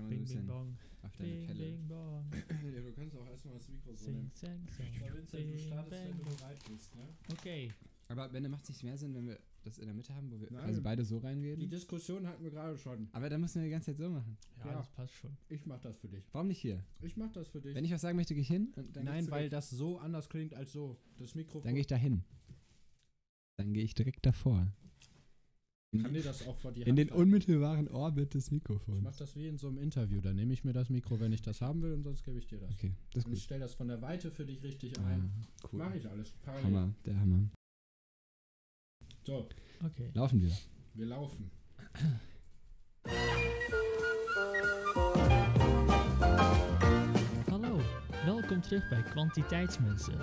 kann man so ein Bing, bing, bisschen bong. auf deine Bing, Pelle. bing, bong. ja, du kannst auch erstmal das Mikro so Sing, nehmen. sang, So, song. Vincent, du Bing, startest, wenn bang, du bong. bereit bist, ne? Okay. Aber Benne, macht es nicht mehr Sinn, wenn wir das in der Mitte haben, wo wir Nein. quasi beide so Die reingehen? Diskussion hatten wir gerade schon. Aber dann müssen wir die ganze Zeit so machen. Ja, Ja. das passt schon. Ich mach das für dich. Warum nicht hier? Ich mach das für dich. Wenn ich was sagen möchte, gehe ich hin. Und dann Nein, du weil weg. das so anders klingt als so. Das Mikrofon. Dann gehe ich da hin. Dann gehe ich direkt davor. Kann dir das auch vor die In den halten. unmittelbaren Orbit des Ich Mikrofons. mach das wie in so einem Interview. Dann nehme ich mir das Mikro, wenn ich das haben will, und sonst gebe ich dir das. Okay, das ist Und ich stelle das von der Weite für dich richtig Ah, ein. cool. Mache ich alles. Parallel. Hammer, der Hammer. So, Okay. Laufen wir. wir laufen. Hallo, welkom terug bij Kwantiteitsmensen.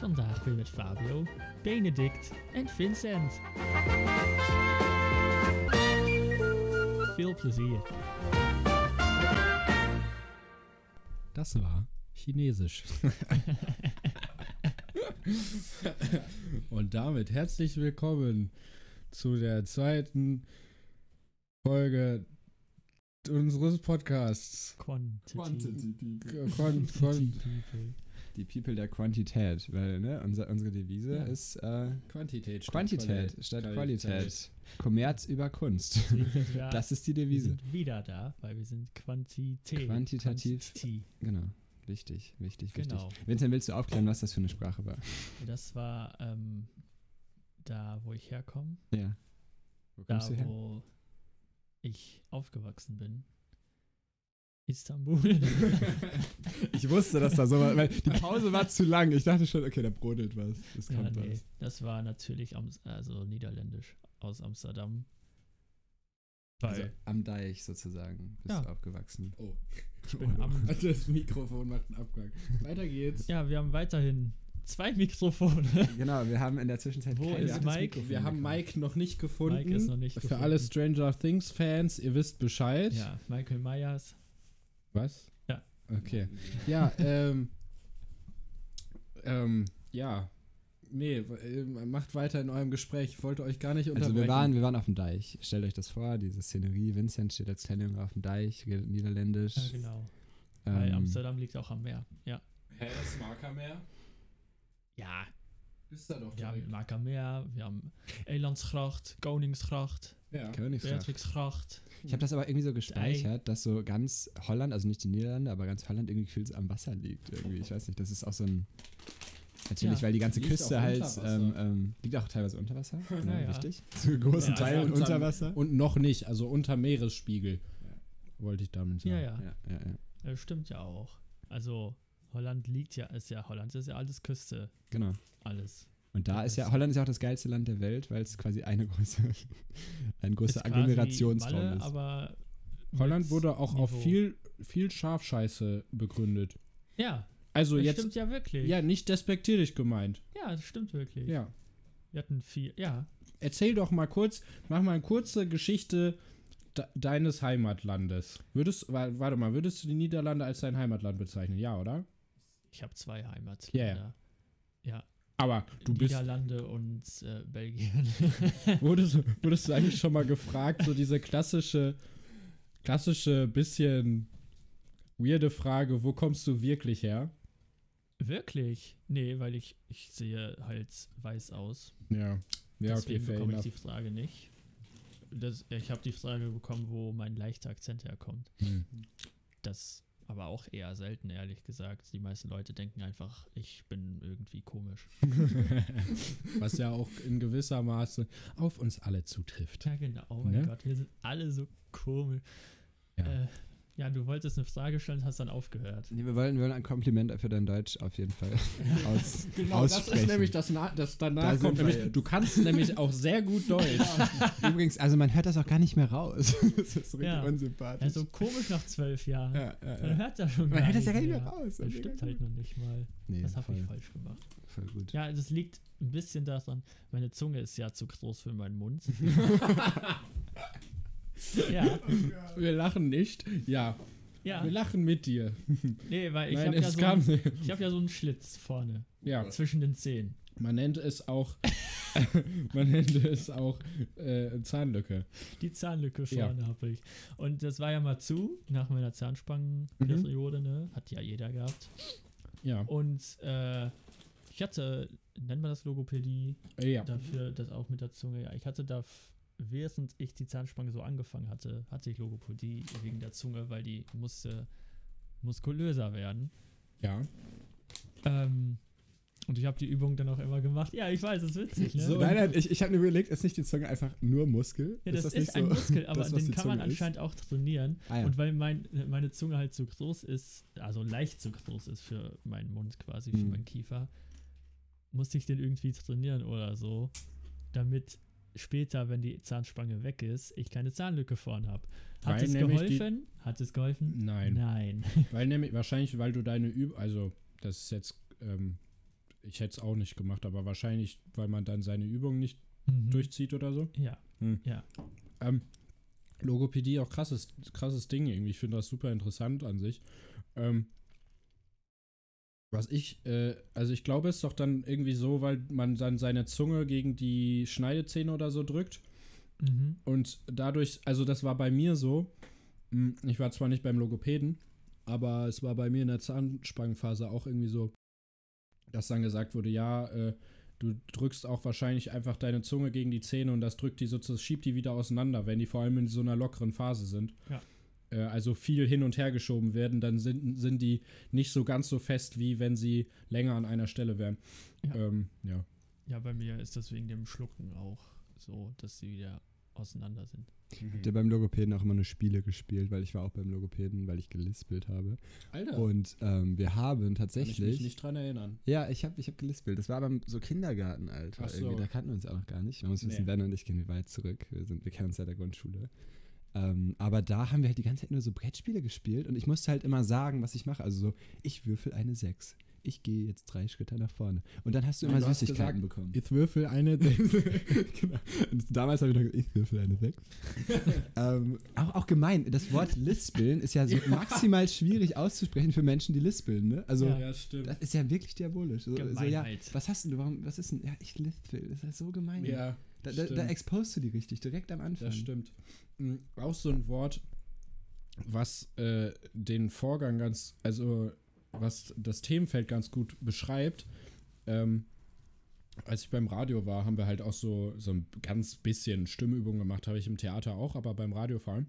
Vandaag weer met Fabio, Benedict en Vincent. Veel plezier. Das war Chinesisch. Und damit herzlich willkommen zu der zweiten Folge unseres Podcasts. Quantity. Kon people. Die People der Quantität, weil ne, unser, unsere Devise Ja. ist äh, Quantität statt Quantität Quali- statt Qualität. Qualität. Kommerz über Kunst. Wir Das ist die wir Devise. sind wieder da, weil wir sind Quantität. Quantitativ. Quantity. Genau. Wichtig, wichtig, wichtig. Genau. Vincent, willst du aufklären, was das für eine Sprache war? Das war ähm, da, wo ich herkomme. Ja. Wo Da, kommst du her? wo ich aufgewachsen bin. Istanbul. Ich wusste, dass da so war, weil die Pause war zu lang. Ich dachte schon, okay, da brodelt was. Ja, kommt nee, was. das war natürlich Am also niederländisch aus Amsterdam. Also am Deich sozusagen bist Ja. du aufgewachsen. Oh, ich bin am, das Mikrofon macht einen Abgang. Weiter geht's. ja, wir haben weiterhin zwei Mikrofone. Genau, wir haben in der Zwischenzeit Wo ist Mike? Mikrofon Wir haben. Mike noch nicht gefunden. Mike ist noch nicht Für gefunden. alle Stranger Things Fans, ihr wisst Bescheid. ja, Michael Myers. Was? Ja. Okay. Ja, ähm. Ähm, ja. Nee, äh, macht weiter in eurem Gespräch. Ich wollte euch gar nicht unterbrechen. Also wir waren, wir waren auf dem Deich. Stellt euch das vor, diese Szenerie. Vincent steht als kleiner Junge auf dem Deich, redet Niederländisch. Ja, genau. Weil Ähm, Amsterdam liegt auch am Meer. Ja. Hä, das Markermeer? Ja, Ist da doch wir haben. Markermeer, wir haben Elandsgracht, Koningsgracht, Ja. Königsgracht. Beatrixgracht. Ich habe das aber irgendwie so gespeichert, dass so ganz Holland, also nicht die Niederlande, aber ganz Holland irgendwie gefühlt am Wasser liegt. Irgendwie. Ich weiß nicht, das ist auch so ein. Natürlich, Ja. weil die ganze Liegt Küste halt ähm, ähm, liegt auch teilweise unter Wasser. Genau, Ja, ja. richtig. Zu großen Ja, Teilen also unter unter- Wasser. Und noch nicht, also unter Meeresspiegel. Wollte ich damit sagen. Ja, ja, Ja, ja, ja. Das stimmt ja auch. Also Holland liegt ja, ist ja Holland ist ja alles Küste, Genau. alles. Und da ist ja, Holland ist ja auch das geilste Land der Welt, weil es quasi eine große, ein großer Agglomerationsraum ist. Aber Holland wurde auch auf Niveau. viel, viel Schafscheiße begründet. Ja, Also das jetzt, stimmt ja wirklich. ja, nicht despektierlich gemeint. Ja, das stimmt wirklich. Ja. Wir hatten viel, ja. Erzähl doch mal kurz, mach mal eine kurze Geschichte de deines Heimatlandes. Würdest, wa- warte mal, würdest du die Niederlande als dein Heimatland bezeichnen? Ja, oder? Ich habe zwei Heimatländer. Ja, Aber du bist, Niederlande und äh, Belgien. wurdest, wurdest du eigentlich schon mal gefragt, so diese klassische, klassische, bisschen weirde Frage, wo kommst du wirklich her? wirklich? Nee, weil ich, ich sehe halt weiß aus. Ja. Ja, okay, Deswegen fair bekomme ich die Frage nicht. Das, ich habe die Frage bekommen, wo mein leichter Akzent herkommt. Hm. Das aber auch eher selten, ehrlich gesagt. Die meisten Leute denken einfach, ich bin irgendwie komisch. Was ja auch in gewisser Maße auf uns alle zutrifft. Ja, genau. Oh mein Ne? Gott, wir sind alle so komisch. Ja. Äh, ja, du wolltest eine Frage stellen, hast dann aufgehört. Nee, wir wollen, wir wollen ein Kompliment für dein Deutsch auf jeden Fall aus, Genau, das aussprechen. ist nämlich das, Na das danach Da sind kommt. wir Nämlich, jetzt. du kannst nämlich auch sehr gut Deutsch. Übrigens, also man hört das auch gar nicht mehr raus. das ist richtig Ja. unsympathisch. Also komisch nach zwölf Jahren. ja, ja, Man ja. hört das schon Man gar hört das ja gar nicht mehr mehr. raus. Das stimmt halt noch nicht mal. Nee, Was habe voll, ich falsch gemacht? voll gut. Ja, das liegt ein bisschen daran, meine Zunge ist ja zu groß für meinen Mund. Ja, Wir lachen nicht. Ja, ja. wir lachen mit dir. Nee, weil ich habe ja, so kam. ein- ich hab ja so einen Schlitz vorne ja, zwischen den Zähnen. man nennt es auch man nennt es auch äh, Zahnlücke. Die Zahnlücke Ja. vorne habe ich. Und das war ja mal zu, nach meiner Zahnspangenperiode, ne? Hat ja jeder gehabt. Ja. Und äh, ich hatte, nennen wir das Logopädie, ja. dafür das auch mit der Zunge. Ja, ich hatte da, während ich die Zahnspange so angefangen hatte, hatte ich Logopädie wegen der Zunge, weil die musste muskulöser werden. Ja. Ähm, und ich habe die Übung dann auch immer gemacht. Ja, ich weiß, das ist witzig, ne? So. Nein, nein, ich, ich habe mir überlegt, ist nicht die Zunge einfach nur Muskel? Ja, das ist, nicht ein so Muskel, aber das, den kann man ist? anscheinend auch trainieren. Ah, ja. Und weil mein, meine Zunge halt zu groß ist, also leicht zu groß ist für meinen Mund quasi, für Mhm. meinen Kiefer, musste ich den irgendwie trainieren oder so, damit später, wenn die Zahnspange weg ist, ich keine Zahnlücke vorn habe. Hat Weil es nämlich die- geholfen? Hat es geholfen? Nein. Nein. Weil nämlich, wahrscheinlich, weil du deine Übung, also das ist jetzt, ähm, ich hätte es auch nicht gemacht, aber wahrscheinlich, weil man dann seine Übung nicht Mhm. durchzieht oder so. Ja. Hm. Ja. Ähm, Logopädie auch krasses, krasses Ding irgendwie. Ich finde das super interessant an sich. Ähm, was ich, äh, also ich glaube, es ist doch dann irgendwie so, weil man dann seine Zunge gegen die Schneidezähne oder so drückt. Mhm. Und dadurch, also das war bei mir so, mh, ich war zwar nicht beim Logopäden, aber es war bei mir in der Zahnspangenphase auch irgendwie so, dass dann gesagt wurde, ja, äh, du drückst auch wahrscheinlich einfach deine Zunge gegen die Zähne und das drückt die sozusagen, schiebt die wieder auseinander, wenn die vor allem in so einer lockeren Phase sind. Ja. Äh, also viel hin und her geschoben werden, dann sind, sind die nicht so ganz so fest, wie wenn sie länger an einer Stelle wären. Ja. Ähm, ja. Ja, bei mir ist das wegen dem Schlucken auch so, dass sie wieder auseinander sind. Habt ihr beim Logopäden auch immer eine Spiele gespielt, weil ich war auch beim Logopäden, weil ich gelispelt habe. Alter, Und ähm, wir haben kann ich tatsächlich. mich nicht dran erinnern. Ja, ich habe ich hab gelispelt. Das war aber so Kindergartenalter. Ach so. Irgendwie. Da kannten wir uns auch noch gar nicht. Man muss wissen, Nee. Ben und ich gehen weit zurück. Wir, sind, wir kennen uns seit der Grundschule. Ähm, aber da haben wir halt die ganze Zeit nur so Brettspiele gespielt und ich musste halt immer sagen, was ich mache. Also so, ich würfel eine 6. Ich gehe jetzt drei Schritte nach vorne. Und dann hast du immer du hast Süßigkeiten gesagt, bekommen. Ich würfel eine. genau. Und damals habe ich noch gesagt, ich würfel eine 6. ähm, auch, auch gemein, das Wort lispeln ist ja so maximal schwierig auszusprechen für Menschen, die lispeln. Ne? Also, Ja. stimmt. das ist ja wirklich diabolisch. So, so, ja, was hast denn du? Warum, was ist denn? Ja, ich lispel. Das ist ja so gemein. Ja, da, da, da exposst du die richtig, direkt am Anfang. das stimmt. Mhm, Auch so ein Wort, was äh, den Vorgang ganz, also was das Themenfeld ganz gut beschreibt. Ähm, als ich beim Radio war, haben wir halt auch so, so ein ganz bisschen Stimmübung gemacht, habe ich im Theater auch, aber beim Radio vor allem.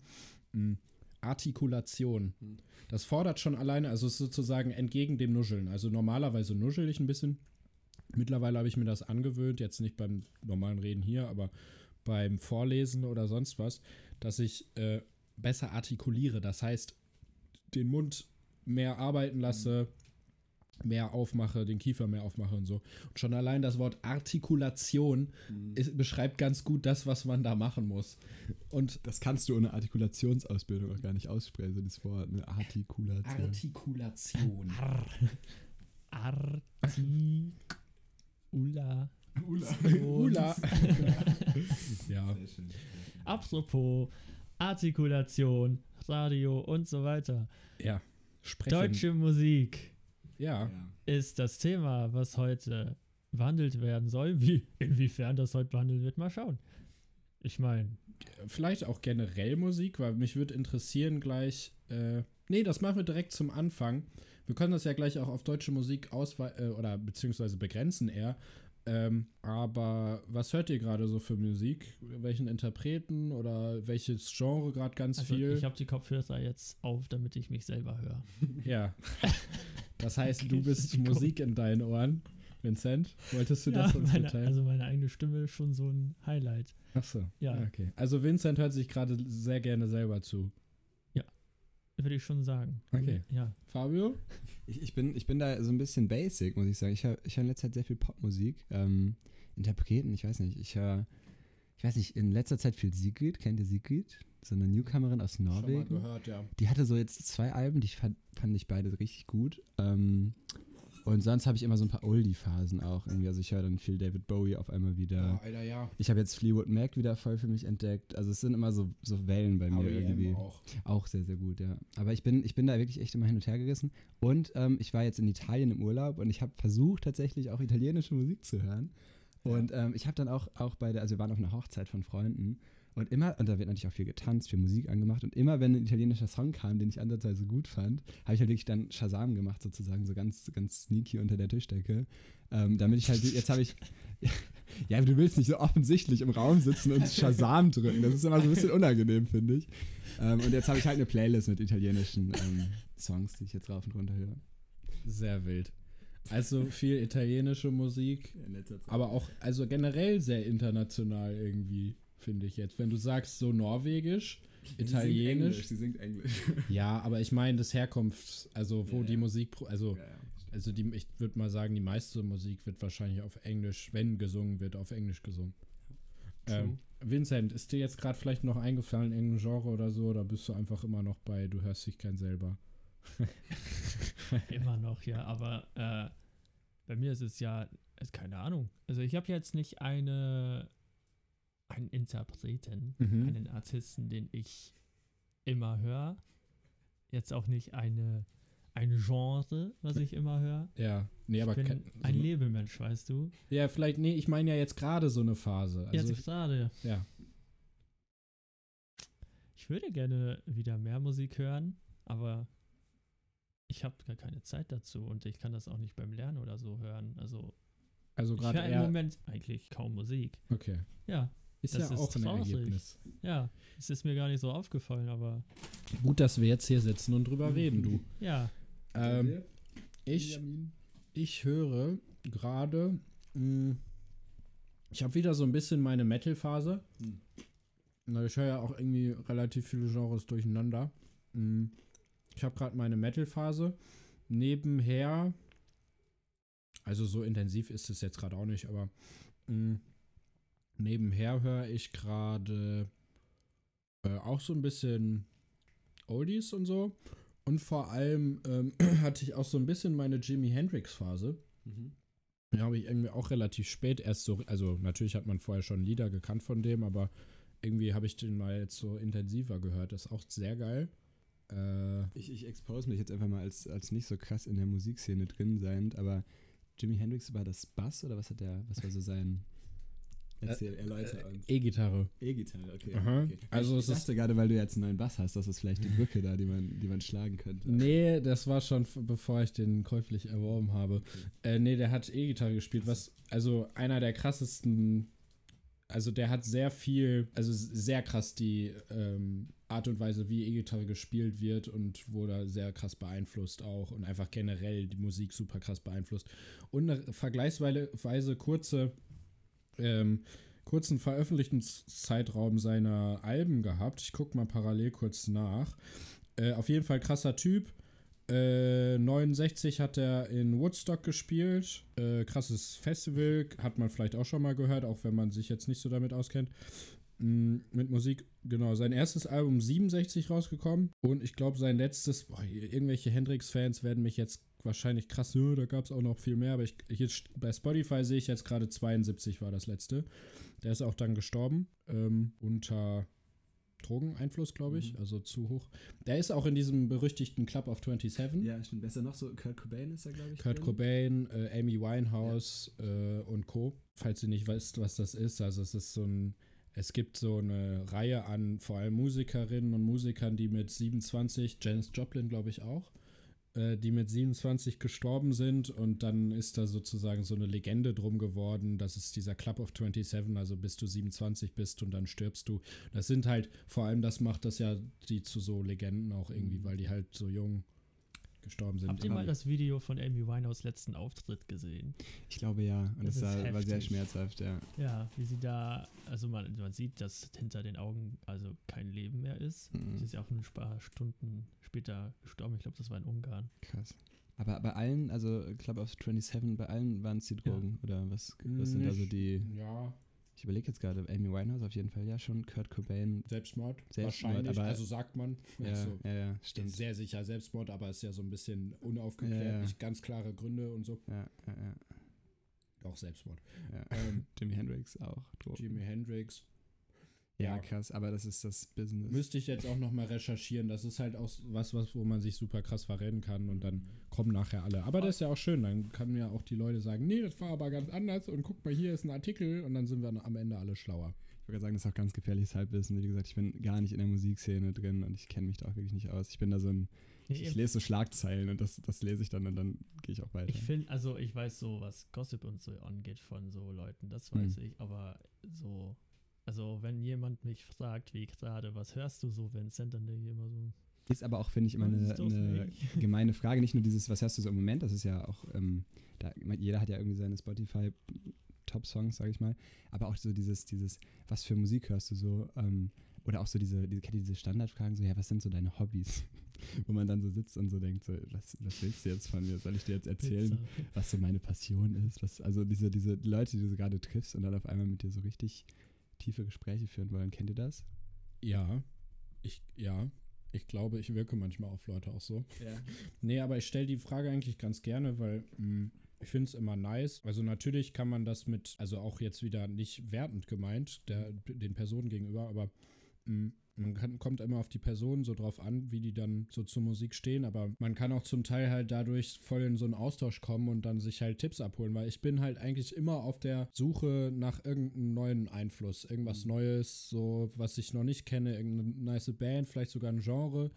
Mhm. Artikulation. Mhm. Das fordert schon alleine, also sozusagen entgegen dem Nuscheln. Also normalerweise nuschel ich ein bisschen. Mittlerweile habe ich mir das angewöhnt, jetzt nicht beim normalen Reden hier, aber beim Vorlesen oder sonst was, dass ich äh, besser artikuliere. Das heißt, den Mund mehr arbeiten lasse, mehr aufmache, den Kiefer mehr aufmache und so. Und schon allein das Wort Artikulation Mhm. ist, beschreibt ganz gut das, was man da machen muss. Und Das kannst du ohne Artikulationsausbildung auch gar nicht aussprechen, so das Wort, ne? Artikulation. Artikulation. Arti. Ula. Ula. ja. Sehr schön. Apropos Artikulation, Radio und so weiter. Ja. Sprechen. Deutsche Musik Ja. ist das Thema, was heute behandelt werden soll. Wie, inwiefern das heute behandelt wird, mal schauen. Ich meine, Vielleicht auch generell Musik, weil mich würde interessieren gleich. Äh, nee, das machen wir direkt zum Anfang. Wir können das ja gleich auch auf deutsche Musik ausweiten äh, oder beziehungsweise begrenzen eher. Ähm, aber was hört ihr gerade so für Musik? Welchen Interpreten oder welches Genre gerade ganz also viel? ich habe die Kopfhörer jetzt auf, damit ich mich selber höre. ja. Das heißt, Okay, du bist. Musik in deinen Ohren. Vincent, wolltest du Ja, das uns meine, mitteilen? also meine eigene Stimme ist schon so ein Highlight. Achso. Ja. Okay. Also Vincent hört sich gerade sehr gerne selber zu. Würde ich schon sagen. Okay. Ja. Fabio? Ich, ich, bin, ich bin da so ein bisschen basic, muss ich sagen. Ich höre ich hör in letzter Zeit sehr viel Popmusik. Ähm, Interpreten, ich weiß nicht. Ich höre, ich weiß nicht, in letzter Zeit viel Sigrid. Kennt ihr Sigrid? So eine Newcomerin aus Norwegen. Schon mal gehört, ja. Die hatte so jetzt zwei Alben, die fand, fand ich beide richtig gut. Ähm, und sonst habe ich immer so ein paar Oldie-Phasen auch irgendwie. Also ich höre dann viel David Bowie auf einmal wieder. Oh, Alter, ja. Ich habe jetzt Fleetwood Mac wieder voll für mich entdeckt. Also es sind immer so, so Wellen bei mir irgendwie. R.E.M. auch. Auch sehr, sehr gut, ja. Aber ich bin, ich bin da wirklich echt immer hin und her gerissen. Und ähm, ich war jetzt in Italien im Urlaub und ich habe versucht, tatsächlich auch italienische Musik zu hören. Und ähm, ich habe dann auch, auch bei der, also wir waren auf einer Hochzeit von Freunden und immer, und da wird natürlich auch viel getanzt, viel Musik angemacht und immer, wenn ein italienischer Song kam, den ich ansatzweise gut fand, habe ich halt wirklich dann Shazam gemacht, sozusagen, so ganz, ganz sneaky unter der Tischdecke. Ähm, damit ich halt, jetzt habe ich, ja, du willst nicht so offensichtlich im Raum sitzen und Shazam drücken. Das ist immer so ein bisschen unangenehm, finde ich. Ähm, und jetzt habe ich halt eine Playlist mit italienischen ähm, Songs, die ich jetzt rauf und runter höre. Sehr wild. Also viel italienische Musik, aber auch, also generell sehr international irgendwie, finde ich jetzt. Wenn du sagst so norwegisch, italienisch. Sie singt Englisch. Ja, aber ich meine das Herkunfts, also wo Ja, die ja. Musik, pro- also, Ja, ja. also die, ich würde mal sagen, die meiste Musik wird wahrscheinlich auf Englisch, wenn gesungen wird, auf Englisch gesungen. Ähm, Vincent, ist dir jetzt gerade vielleicht noch eingefallen, irgendein Genre oder so, oder bist du einfach immer noch bei, du hörst dich kein selber? Immer noch, ja, aber äh, bei mir ist es ja, ist keine Ahnung. Also ich habe jetzt nicht eine, einen Interpreten, Mhm. einen Artisten, den ich immer höre. Jetzt auch nicht eine, ein Genre, was ich immer höre. Ja, nee, aber ich bin kein- ein so- Lebemensch, weißt du? Ja, vielleicht, nee, ich meine ja jetzt gerade so eine Phase. Also, Jetzt gerade. ja. Ich würde gerne wieder mehr Musik hören, aber ich habe gar keine Zeit dazu und ich kann das auch nicht beim Lernen oder so hören. Also Also ich gerade höre im. Moment eigentlich kaum Musik. Okay. Ja, Ist Das ja ist auch ein traurig. Ergebnis. ja, es ist mir gar nicht so aufgefallen, aber Gut, dass wir jetzt hier sitzen und drüber reden, du. ja, Ähm, ich, ich höre gerade. mh, Ich habe wieder so ein bisschen meine Metal-Phase. Hm. Ich höre ja auch irgendwie relativ viele Genres durcheinander. Mh, Ich habe gerade meine Metal-Phase. Nebenher, also so intensiv ist es jetzt gerade auch nicht, aber mh, nebenher höre ich gerade äh, auch so ein bisschen Oldies und so. Und vor allem ähm, hatte ich auch so ein bisschen meine Jimi Hendrix-Phase. Mhm. Da habe ich irgendwie auch relativ spät erst so, also natürlich hat man vorher schon Lieder gekannt von dem, aber irgendwie habe ich den mal jetzt so intensiver gehört. Das ist auch sehr geil. Äh, Ich, ich expose mich jetzt einfach mal als, als nicht so krass in der Musikszene drin seiend, aber Jimi Hendrix war das Bass oder was hat der, was war so sein Erzähl, erläuter uns. E-Gitarre. E-Gitarre, okay. Okay. Also ich es ist- dachte gerade, weil du jetzt einen neuen Bass hast, das ist vielleicht die Brücke da, die man, die man schlagen könnte. Nee, das war schon bevor ich den käuflich erworben habe. Äh, nee, der hat E-Gitarre gespielt, was, also einer der krassesten, also der hat sehr viel, also sehr krass die ähm, Art und Weise, wie E-Gitarre gespielt wird und wurde sehr krass beeinflusst auch und einfach generell die Musik super krass beeinflusst. Und eine vergleichsweise kurze, ähm, kurzen Veröffentlichungszeitraum seiner Alben gehabt. Ich gucke mal parallel kurz nach. Äh, auf jeden Fall krasser Typ. Äh, 69 hat er in Woodstock gespielt. Äh, krasses Festival, hat man vielleicht auch schon mal gehört, auch wenn man sich jetzt nicht so damit auskennt. Mm, mit Musik, genau. Sein erstes Album 67 rausgekommen. Und ich glaube, sein letztes, boah, irgendwelche Hendrix-Fans werden mich jetzt wahrscheinlich krass, "Nö, da gab es auch noch viel mehr, aber ich, st- bei Spotify sehe ich jetzt gerade 72 war das letzte. Der ist auch dann gestorben. Ähm, unter Drogeneinfluss, glaube ich, Mhm. also zu hoch. Der ist auch in diesem berüchtigten Club of 27. Ja, stimmt. Besser noch so, Kurt Cobain ist er, glaube ich. Kurt drin. Cobain, äh, Amy Winehouse äh, und Co. Falls ihr nicht wisst, was das ist, also es ist so ein, es gibt so eine Reihe an vor allem Musikerinnen und Musikern, die mit 27, Janis Joplin glaube ich auch, die mit 27 gestorben sind und dann ist da sozusagen so eine Legende drum geworden, das ist dieser Club of 27, also bis du 27 bist und dann stirbst du. Das sind halt, vor allem das macht das ja die zu so Legenden auch irgendwie, Mhm. weil die halt so jung gestorben sind. Habt ihr mal das Video von Amy Winehouse letzten Auftritt gesehen? Ich glaube ja. Und Das das, ist war, war sehr schmerzhaft, ja. Ja, wie sie da, also man, man sieht, dass hinter den Augen also kein Leben mehr ist. Mhm. Sie ist ja auch ein paar Stunden später gestorben. Ich glaube, das war in Ungarn. Krass. Aber bei allen, also Club of 27, bei allen waren es die Ja. Drogen. Oder was, was sind da so Nicht- die. Ja, Ich überlege jetzt gerade, Amy Winehouse auf jeden Fall, ja schon, Kurt Cobain. Selbstmord. Selbstmord, wahrscheinlich, aber- also sagt man. Ja, also, ja, ja, stimmt. Sehr sicher Selbstmord, aber ist ja so ein bisschen unaufgeklärt, Ja, nicht ganz klare Gründe und so. Ja, ja, ja. Auch Selbstmord. ja. Ähm, Jimi Hendrix auch. Drogen. Jimi Hendrix. Ja, Ja. krass, aber das ist das Business. Müsste ich jetzt auch nochmal recherchieren. Das ist halt auch was, was, wo man sich super krass verrennen kann und dann kommen nachher alle. Aber das ist ja auch schön. Dann kann ja auch die Leute sagen, nee, das war aber ganz anders und guck mal, hier ist ein Artikel und dann sind wir am Ende alle schlauer. Ich würde sagen, das ist auch ganz gefährliches Halbwissen. Wie gesagt, ich bin gar nicht in der Musikszene drin und ich kenne mich da auch wirklich nicht aus. Ich bin da so ein, ich, ich lese so Schlagzeilen und das, das lese ich dann und dann gehe ich auch weiter. Ich finde, also ich weiß so, was Gossip und so angeht von so Leuten, das Hm. weiß ich, aber so, also wenn jemand mich fragt, wie gerade, was hörst du so, Vincent, dann denke ich immer so, Ist aber auch, finde ich, immer eine, eine gemeine Frage. Nicht nur dieses, was hörst du so im Moment, das ist ja auch, ähm, da, jeder hat ja irgendwie seine Spotify Top-Songs, sage ich mal, aber auch so dieses, dieses, was für Musik hörst du so, ähm, oder auch so diese, diese, kennt ihr diese Standardfragen, so, ja, was sind so deine Hobbys? Wo man dann so sitzt und so denkt, so, was, was willst du jetzt von mir? Soll ich dir jetzt erzählen, was so meine Passion ist? Was, also diese, diese Leute, die du so gerade triffst und dann auf einmal mit dir so richtig tiefe Gespräche führen wollen, kennt ihr das? Ja, ich, ja, ich glaube, ich wirke manchmal auf Leute auch so. Ja. Nee, aber ich stelle die Frage eigentlich ganz gerne, weil mh, ich finde es immer nice. Also natürlich kann man das mit, also auch jetzt wieder nicht wertend gemeint, der, den Personen gegenüber, aber mh, man kann, kommt immer auf die Personen so drauf an, wie die dann so zur Musik stehen, aber man kann auch zum Teil halt dadurch voll in so einen Austausch kommen und dann sich halt Tipps abholen, weil ich bin halt eigentlich immer auf der Suche nach irgendeinem neuen Einfluss, irgendwas Neues, so was ich noch nicht kenne, irgendeine nice Band, vielleicht sogar ein Genre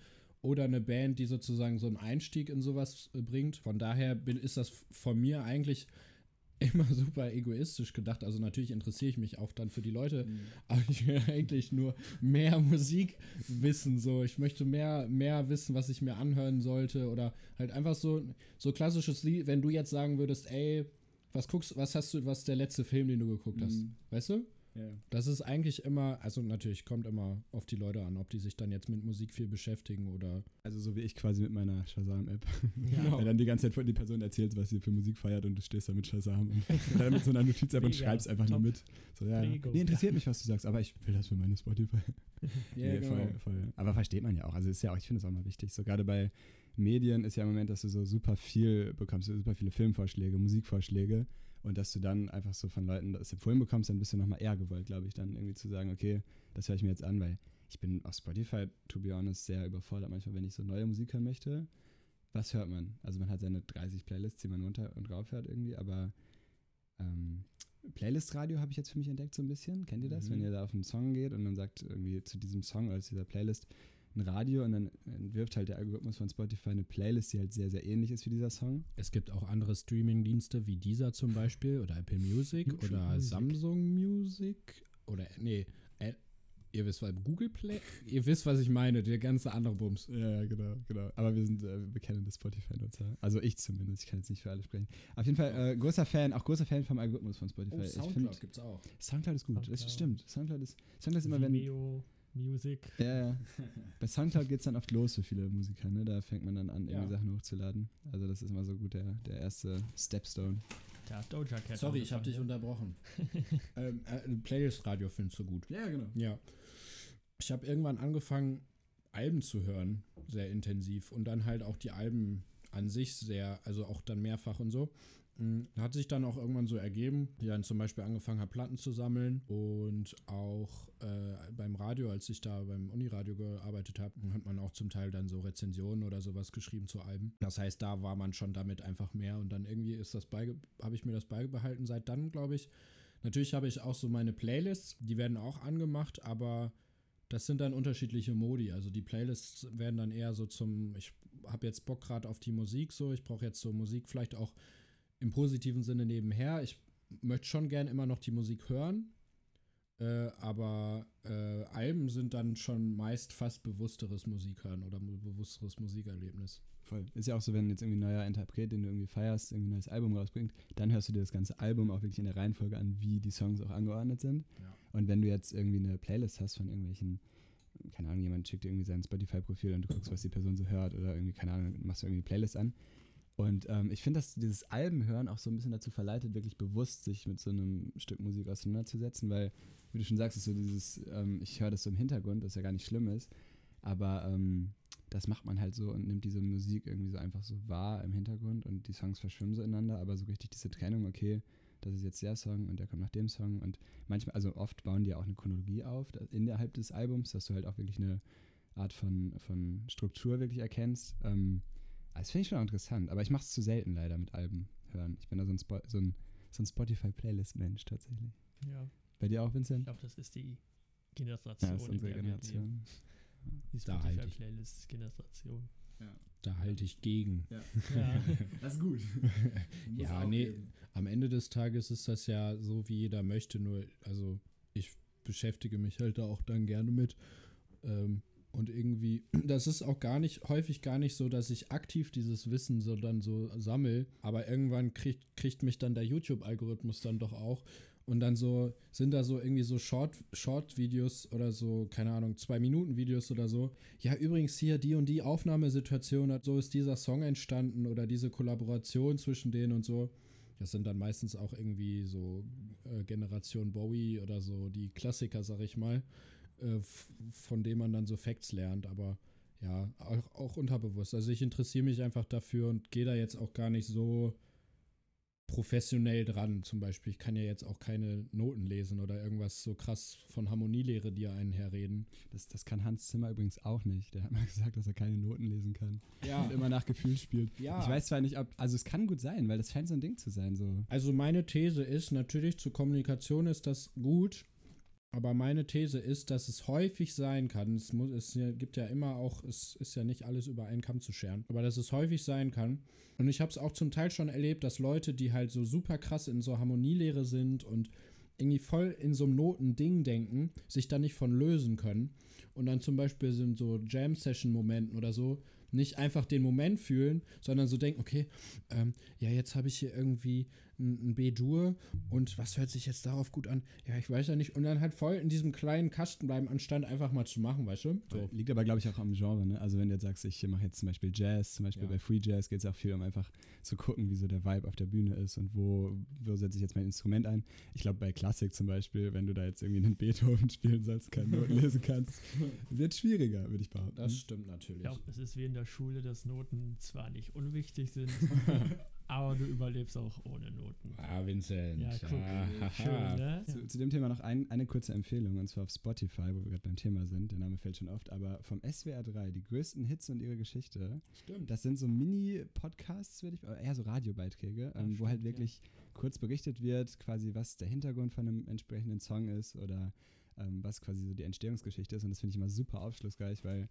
oder eine Band, die sozusagen so einen Einstieg in sowas äh, bringt. Von daher bin, ist das von mir eigentlich immer super egoistisch gedacht. Also natürlich interessiere ich mich auch dann für die Leute, aber ich will eigentlich nur mehr Musik wissen. So, ich möchte mehr, mehr wissen, was ich mir anhören sollte oder halt einfach so so klassisches Lied. Wenn du jetzt sagen würdest, ey, was guckst, was hast du, was ist der letzte Film, den du geguckt hast, Mhm. weißt du? Ja. Das ist eigentlich immer, also natürlich kommt immer auf die Leute an, ob die sich dann jetzt mit Musik viel beschäftigen oder Also so wie ich quasi mit meiner Shazam-App. Genau. Weil dann die ganze Zeit von die Person erzählt, was sie für Musik feiert und du stehst da mit Shazam und dann mit so einer Notiz-App und schreibst einfach nur top. mit. So, ja, Prego. nee, interessiert mich, was du sagst, aber ich will das für meine Spotify. Ja, nee, genau. voll, voll. Aber versteht man ja auch. Also ist ja auch, ich finde es auch mal wichtig. So gerade bei Medien ist ja im Moment, dass du so super viel bekommst, super viele Filmvorschläge, Musikvorschläge und dass du dann einfach so von Leuten das empfohlen bekommst, dann bist du nochmal eher gewollt, glaube ich, dann irgendwie zu sagen, okay, das höre ich mir jetzt an, weil ich bin auf Spotify, to be honest, sehr überfordert manchmal, wenn ich so neue Musik hören möchte. Was hört man? Also man hat seine 30 Playlists, die man runter und rauf hört irgendwie, aber ähm, Playlist-Radio habe ich jetzt für mich entdeckt so ein bisschen. Kennt ihr das? Mhm. Wenn ihr da auf einen Song geht und dann sagt irgendwie zu diesem Song oder zu dieser Playlist ein Radio und dann entwirft halt der Algorithmus von Spotify eine Playlist, die halt sehr, sehr ähnlich ist wie dieser Song. Es gibt auch andere Streaming-Dienste wie dieser zum Beispiel oder Apple Music YouTube oder Music. Samsung Music oder nee, äh, ihr wisst was, Google Play, ihr wisst, was ich meine, der ganze andere Bums. Ja, ja, genau, genau. Aber wir sind äh, bekennende Spotify-Nutzer. Also ich zumindest, ich kann jetzt nicht für alle sprechen. Auf jeden Fall äh, großer Fan, auch großer Fan vom Algorithmus von Spotify. ich finde, Oh, gibt's auch. Soundcloud ist gut, das Soundcloud. stimmt. Soundcloud ist, Soundcloud ist immer, wenn, Vimeo, Music. Ja, ja. Bei Soundcloud geht es dann oft los für viele Musiker, ne? Da fängt man dann an, irgendwie Ja. Sachen hochzuladen. Also das ist immer so gut der, der erste Stepstone. Hat Doja Cat Sorry, ich habe dich angefangen. unterbrochen. ähm, äh, Playlist-Radio findest du gut. Ja, genau. Ja. Ich habe irgendwann angefangen, Alben zu hören, sehr intensiv. Und dann halt auch die Alben an sich sehr, also auch dann mehrfach und so. Mm, Hat sich dann auch irgendwann so ergeben, ich dann zum Beispiel angefangen habe, Platten zu sammeln und auch äh, beim Radio, als ich da beim Uniradio gearbeitet habe, hat man auch zum Teil dann so Rezensionen oder sowas geschrieben zu Alben. Das heißt, da war man schon damit einfach mehr und dann irgendwie ist das habe ich mir das beibehalten seit dann, glaube ich. Natürlich habe ich auch so meine Playlists, die werden auch angemacht, aber das sind dann unterschiedliche Modi. Also die Playlists werden dann eher so zum, ich habe jetzt Bock gerade auf die Musik so, ich brauche jetzt so Musik vielleicht auch im positiven Sinne nebenher. Ich möchte schon gern immer noch die Musik hören, äh, aber äh, Alben sind dann schon meist fast bewussteres Musik hören oder bewussteres Musikerlebnis. Voll. Ist ja auch so, wenn jetzt irgendwie ein neuer Interpret, den du irgendwie feierst, irgendwie ein neues Album rausbringt, dann hörst du dir das ganze Album auch wirklich in der Reihenfolge an, wie die Songs auch angeordnet sind. Ja. Und wenn du jetzt irgendwie eine Playlist hast von irgendwelchen, keine Ahnung, jemand schickt dir irgendwie sein Spotify-Profil und du guckst, was die Person so hört oder irgendwie, keine Ahnung, machst du irgendwie eine Playlist an. Und ähm, ich finde, dass dieses Albenhören auch so ein bisschen dazu verleitet, wirklich bewusst sich mit so einem Stück Musik auseinanderzusetzen, weil, wie du schon sagst, ist so dieses, ähm, ich höre das so im Hintergrund, das ja gar nicht schlimm ist, aber ähm, das macht man halt so und nimmt diese Musik irgendwie so einfach so wahr im Hintergrund und die Songs verschwimmen so ineinander, aber so richtig diese Trennung, okay, das ist jetzt der Song und der kommt nach dem Song. Und manchmal, also oft bauen die auch eine Chronologie auf innerhalb des Albums, dass du halt auch wirklich eine Art von, von Struktur wirklich erkennst. Ähm, das finde ich schon auch interessant, aber ich mache es zu selten leider mit Alben hören. Ich bin da so ein, Spo so ein, so ein Spotify-Playlist-Mensch tatsächlich. Ja. Bei dir auch, Vincent? Ich glaube, das ist die Generation. Ja, das ist unsere. Generation. Die ich. Spotify-Playlist-Generation. Da halte ich gegen. Ja. Ja. Das ist gut. Ja, nee, am Ende des Tages ist das ja so, wie jeder möchte, nur, also ich beschäftige mich halt da auch dann gerne mit. Ähm, und irgendwie, das ist auch gar nicht, häufig gar nicht so, dass ich aktiv dieses Wissen so dann so sammel, aber irgendwann kriegt, kriegt mich dann der YouTube-Algorithmus dann doch auch. Und dann so, sind da so irgendwie so Short- Short-Videos oder so, keine Ahnung, Zwei-Minuten-Videos oder so. Ja, übrigens hier die und die Aufnahmesituation, so ist dieser Song entstanden oder diese Kollaboration zwischen denen und so. Das sind dann meistens auch irgendwie so äh, Generation Bowie oder so, die Klassiker, sag ich mal, äh, von denen man dann so Facts lernt, aber ja, auch, auch unterbewusst. Also ich interessiere mich einfach dafür und gehe da jetzt auch gar nicht so professionell dran. Zum Beispiel, ich kann ja jetzt auch keine Noten lesen oder irgendwas so krass von Harmonielehre, die einen herreden. Das, das kann Hans Zimmer übrigens auch nicht. Der hat mal gesagt, dass er keine Noten lesen kann. Ja, Und immer nach Gefühl spielt. ja. Ich weiß zwar nicht, ob. Also, es kann gut sein, weil das scheint so ein Ding zu sein. So. Also meine These ist, natürlich zur Kommunikation ist das gut, aber meine These ist, dass es häufig sein kann, es, muss, es gibt ja immer auch, es ist ja nicht alles über einen Kamm zu scheren, aber dass es häufig sein kann. Und ich habe es auch zum Teil schon erlebt, dass Leute, die halt so super krass in so Harmonielehre sind und irgendwie voll in so einem Notending denken, sich da nicht von lösen können. Und dann zum Beispiel sind so Jam-Session-Momenten oder so, nicht einfach den Moment fühlen, sondern so denken, okay, ähm, ja, jetzt habe ich hier irgendwie ein, B-Dur und was hört sich jetzt darauf gut an? Ja, ich weiß ja nicht. Und dann halt voll in diesem kleinen Kasten bleiben, anstatt einfach mal zu machen, weißt du? So. Liegt aber, glaube ich, auch am Genre. Ne? Also, wenn du jetzt sagst, ich mache jetzt zum Beispiel Jazz, zum Beispiel Ja. bei Free Jazz geht es auch viel um einfach zu gucken, wie so der Vibe auf der Bühne ist und wo, wo setze ich jetzt mein Instrument ein. Ich glaube, bei Klassik zum Beispiel, wenn du da jetzt irgendwie einen Beethoven spielen sollst, keine Noten lesen kannst, wird schwieriger, würde ich behaupten. Das stimmt natürlich. Ja, es ist wie in der Schule, dass Noten zwar nicht unwichtig sind, aber du überlebst auch ohne Noten. Ah, Vincent. Ja, guck, Ah, schön, ne? Zu, zu dem Thema noch ein, eine kurze Empfehlung, und zwar auf Spotify, wo wir gerade beim Thema sind. Der Name fällt schon oft, aber vom SWR 3, die größten Hits und ihre Geschichte. Stimmt. Das sind so Mini-Podcasts, würde ich, oder eher so Radiobeiträge, Ja, ähm, wo stimmt, halt ja. wirklich kurz berichtet wird, quasi was der Hintergrund von einem entsprechenden Song ist oder ähm, was quasi so die Entstehungsgeschichte ist. Und das finde ich immer super aufschlussreich, weil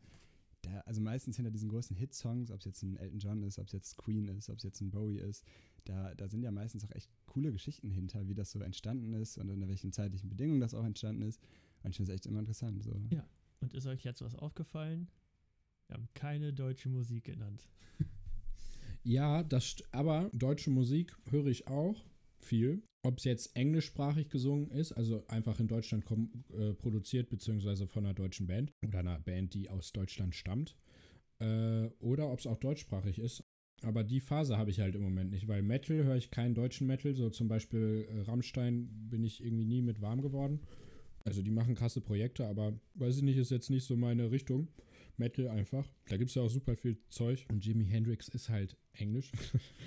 da, also meistens hinter diesen großen Hit-Songs, ob es jetzt ein Elton John ist, ob es jetzt Queen ist, ob es jetzt ein Bowie ist, da, da sind ja meistens auch echt coole Geschichten hinter, wie das so entstanden ist und unter welchen zeitlichen Bedingungen das auch entstanden ist. Und ich finde es echt immer interessant. So. Ja. Und ist euch jetzt was aufgefallen? Wir haben keine deutsche Musik genannt. Ja, das st- aber deutsche Musik höre ich auch viel. Ob es jetzt englischsprachig gesungen ist, also einfach in Deutschland kom- äh, produziert, beziehungsweise von einer deutschen Band oder einer Band, die aus Deutschland stammt, äh, oder ob es auch deutschsprachig ist. Aber die Phase habe ich halt im Moment nicht, weil Metal höre ich keinen deutschen Metal, so zum Beispiel äh, Rammstein bin ich irgendwie nie mit warm geworden. Also die machen krasse Projekte, aber weiß ich nicht, ist jetzt nicht so meine Richtung. Metal einfach. Da gibt es ja auch super viel Zeug. Und Jimi Hendrix ist halt Englisch.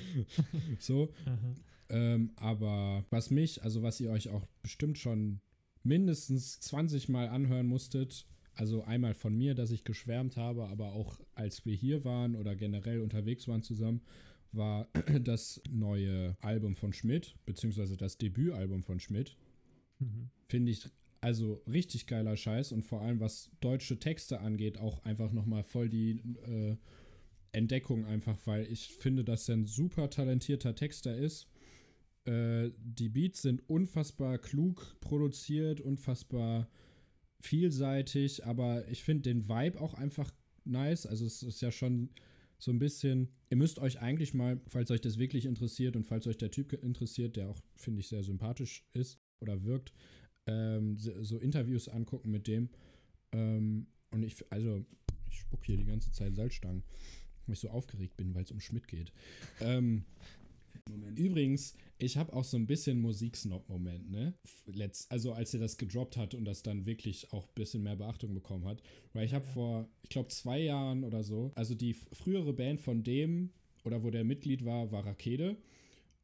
so. Ähm, aber was mich, also was ihr euch auch bestimmt schon mindestens 20 Mal anhören musstet, also einmal von mir, dass ich geschwärmt habe, aber auch als wir hier waren oder generell unterwegs waren zusammen, war das neue Album von Schmidt, beziehungsweise das Debütalbum von Schmidt. Mhm. Finde ich also richtig geiler Scheiß und vor allem was deutsche Texte angeht, auch einfach nochmal voll die äh, Entdeckung einfach, weil ich finde, dass er ein super talentierter Texter ist. Äh, die Beats sind unfassbar klug produziert, unfassbar vielseitig, aber ich finde den Vibe auch einfach nice. Also es ist ja schon so ein bisschen, ihr müsst euch eigentlich mal, falls euch das wirklich interessiert und falls euch der Typ interessiert, der auch, finde ich, sehr sympathisch ist oder wirkt, ähm, so Interviews angucken mit dem. Ähm, und ich, also, ich spuck hier die ganze Zeit Salzstangen, weil ich so aufgeregt bin, weil es um Schmidt geht. Ähm, Übrigens, ich habe auch so ein bisschen Musiksnob-Moment, ne? Letzt, also als er das gedroppt hat und das dann wirklich auch ein bisschen mehr Beachtung bekommen hat. Weil ich habe Ja. vor, ich glaube, zwei Jahren oder so, also die frühere Band von dem, oder wo der Mitglied war, war Rakete.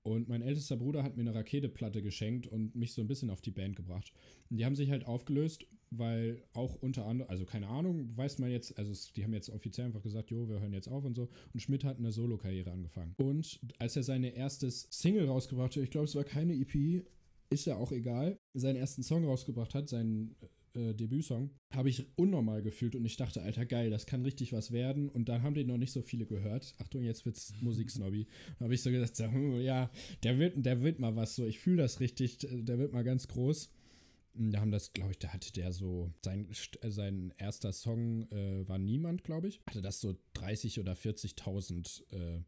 Und mein ältester Bruder hat mir eine Raketeplatte geschenkt und mich so ein bisschen auf die Band gebracht. Und die haben sich halt aufgelöst, weil auch unter anderem, also keine Ahnung, weiß man jetzt, also es, die haben jetzt offiziell einfach gesagt, jo, wir hören jetzt auf und so. Und Schmidt hat eine Solo-Karriere angefangen. Und als er seine erstes Single rausgebracht hat, ich glaube, es war keine EP, ist ja auch egal, seinen ersten Song rausgebracht hat, seinen äh, Debütsong, habe ich unnormal gefühlt und ich dachte, Alter, geil, das kann richtig was werden. Und dann haben den noch nicht so viele gehört. Achtung, jetzt wird's Musiksnobby. Da habe ich so so, hm, ja, der wird, der wird mal was so. Ich fühle das richtig, der wird mal ganz groß. Da haben das, glaube ich, da hatte der so, sein, äh, sein erster Song äh, war Niemand, glaube ich. Hatte das so 30 oder 40.000 äh,